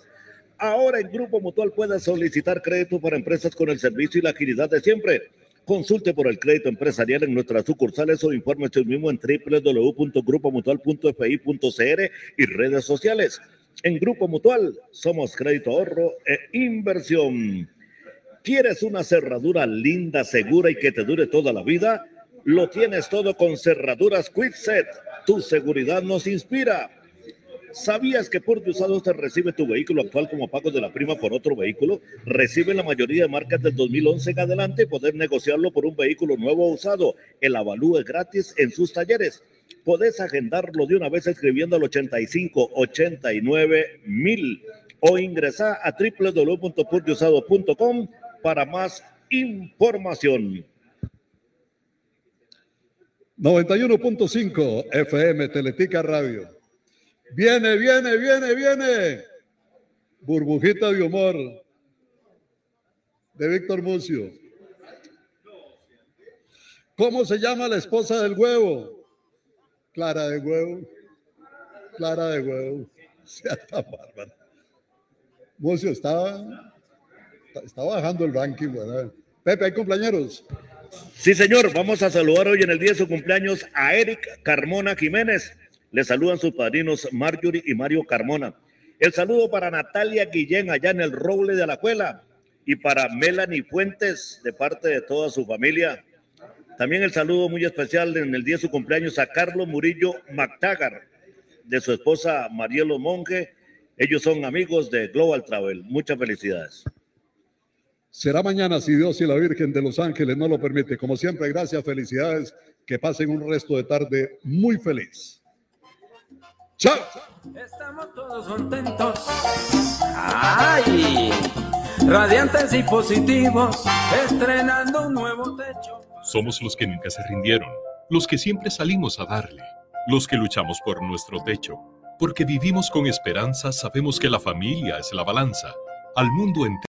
Ahora en Grupo Mutual puedes solicitar crédito para empresas con el servicio y la agilidad de siempre. Consulte por el crédito empresarial en nuestras sucursales o infórmese hoy mismo en www.grupomutual.fi.cr y redes sociales. En Grupo Mutual somos crédito ahorro e inversión. ¿Quieres una cerradura linda, segura y que te dure toda la vida? Lo tienes todo con Cerraduras Quickset. Tu seguridad nos inspira. ¿Sabías que por Usados te recibe tu vehículo actual como pago de la prima por otro vehículo? Recibe la mayoría de marcas del 2011 en adelante y poder negociarlo por un vehículo nuevo o usado. El avalúo es gratis en sus talleres. Podés agendarlo de una vez escribiendo al 85 89 mil o ingresar a www.purdeusado.com para más información. 91.5 FM Teletica Radio. Viene, viene, viene, viene. Burbujita de humor de Víctor Mucio. ¿Cómo se llama la esposa del huevo? Clara de huevo. Clara de huevo. Sea tan bárbaro. Mucio estaba, está bajando el ranking. ¿verdad? Pepe, ¿hay compañeros? Sí, señor. Vamos a saludar hoy en el día de su cumpleaños a Eric Carmona Jiménez. Le saludan sus padrinos Marjorie y Mario Carmona. El saludo para Natalia Guillén allá en el Roble de Alajuela y para Melanie Fuentes de parte de toda su familia. También el saludo muy especial en el día de su cumpleaños a Carlos Murillo McTaggart de su esposa Marielo Monge. Ellos son amigos de Global Travel. Muchas felicidades. Será mañana si Dios y la Virgen de los Ángeles no lo permite. Como siempre, gracias, felicidades. Que pasen un resto de tarde muy feliz. ¡Chao! Estamos todos contentos. ¡Ay! Radiantes y positivos, estrenando un nuevo techo. Somos los que nunca se rindieron, los que siempre salimos a darle, los que luchamos por nuestro techo. Porque vivimos con esperanza, sabemos que la familia es la balanza. Al mundo entero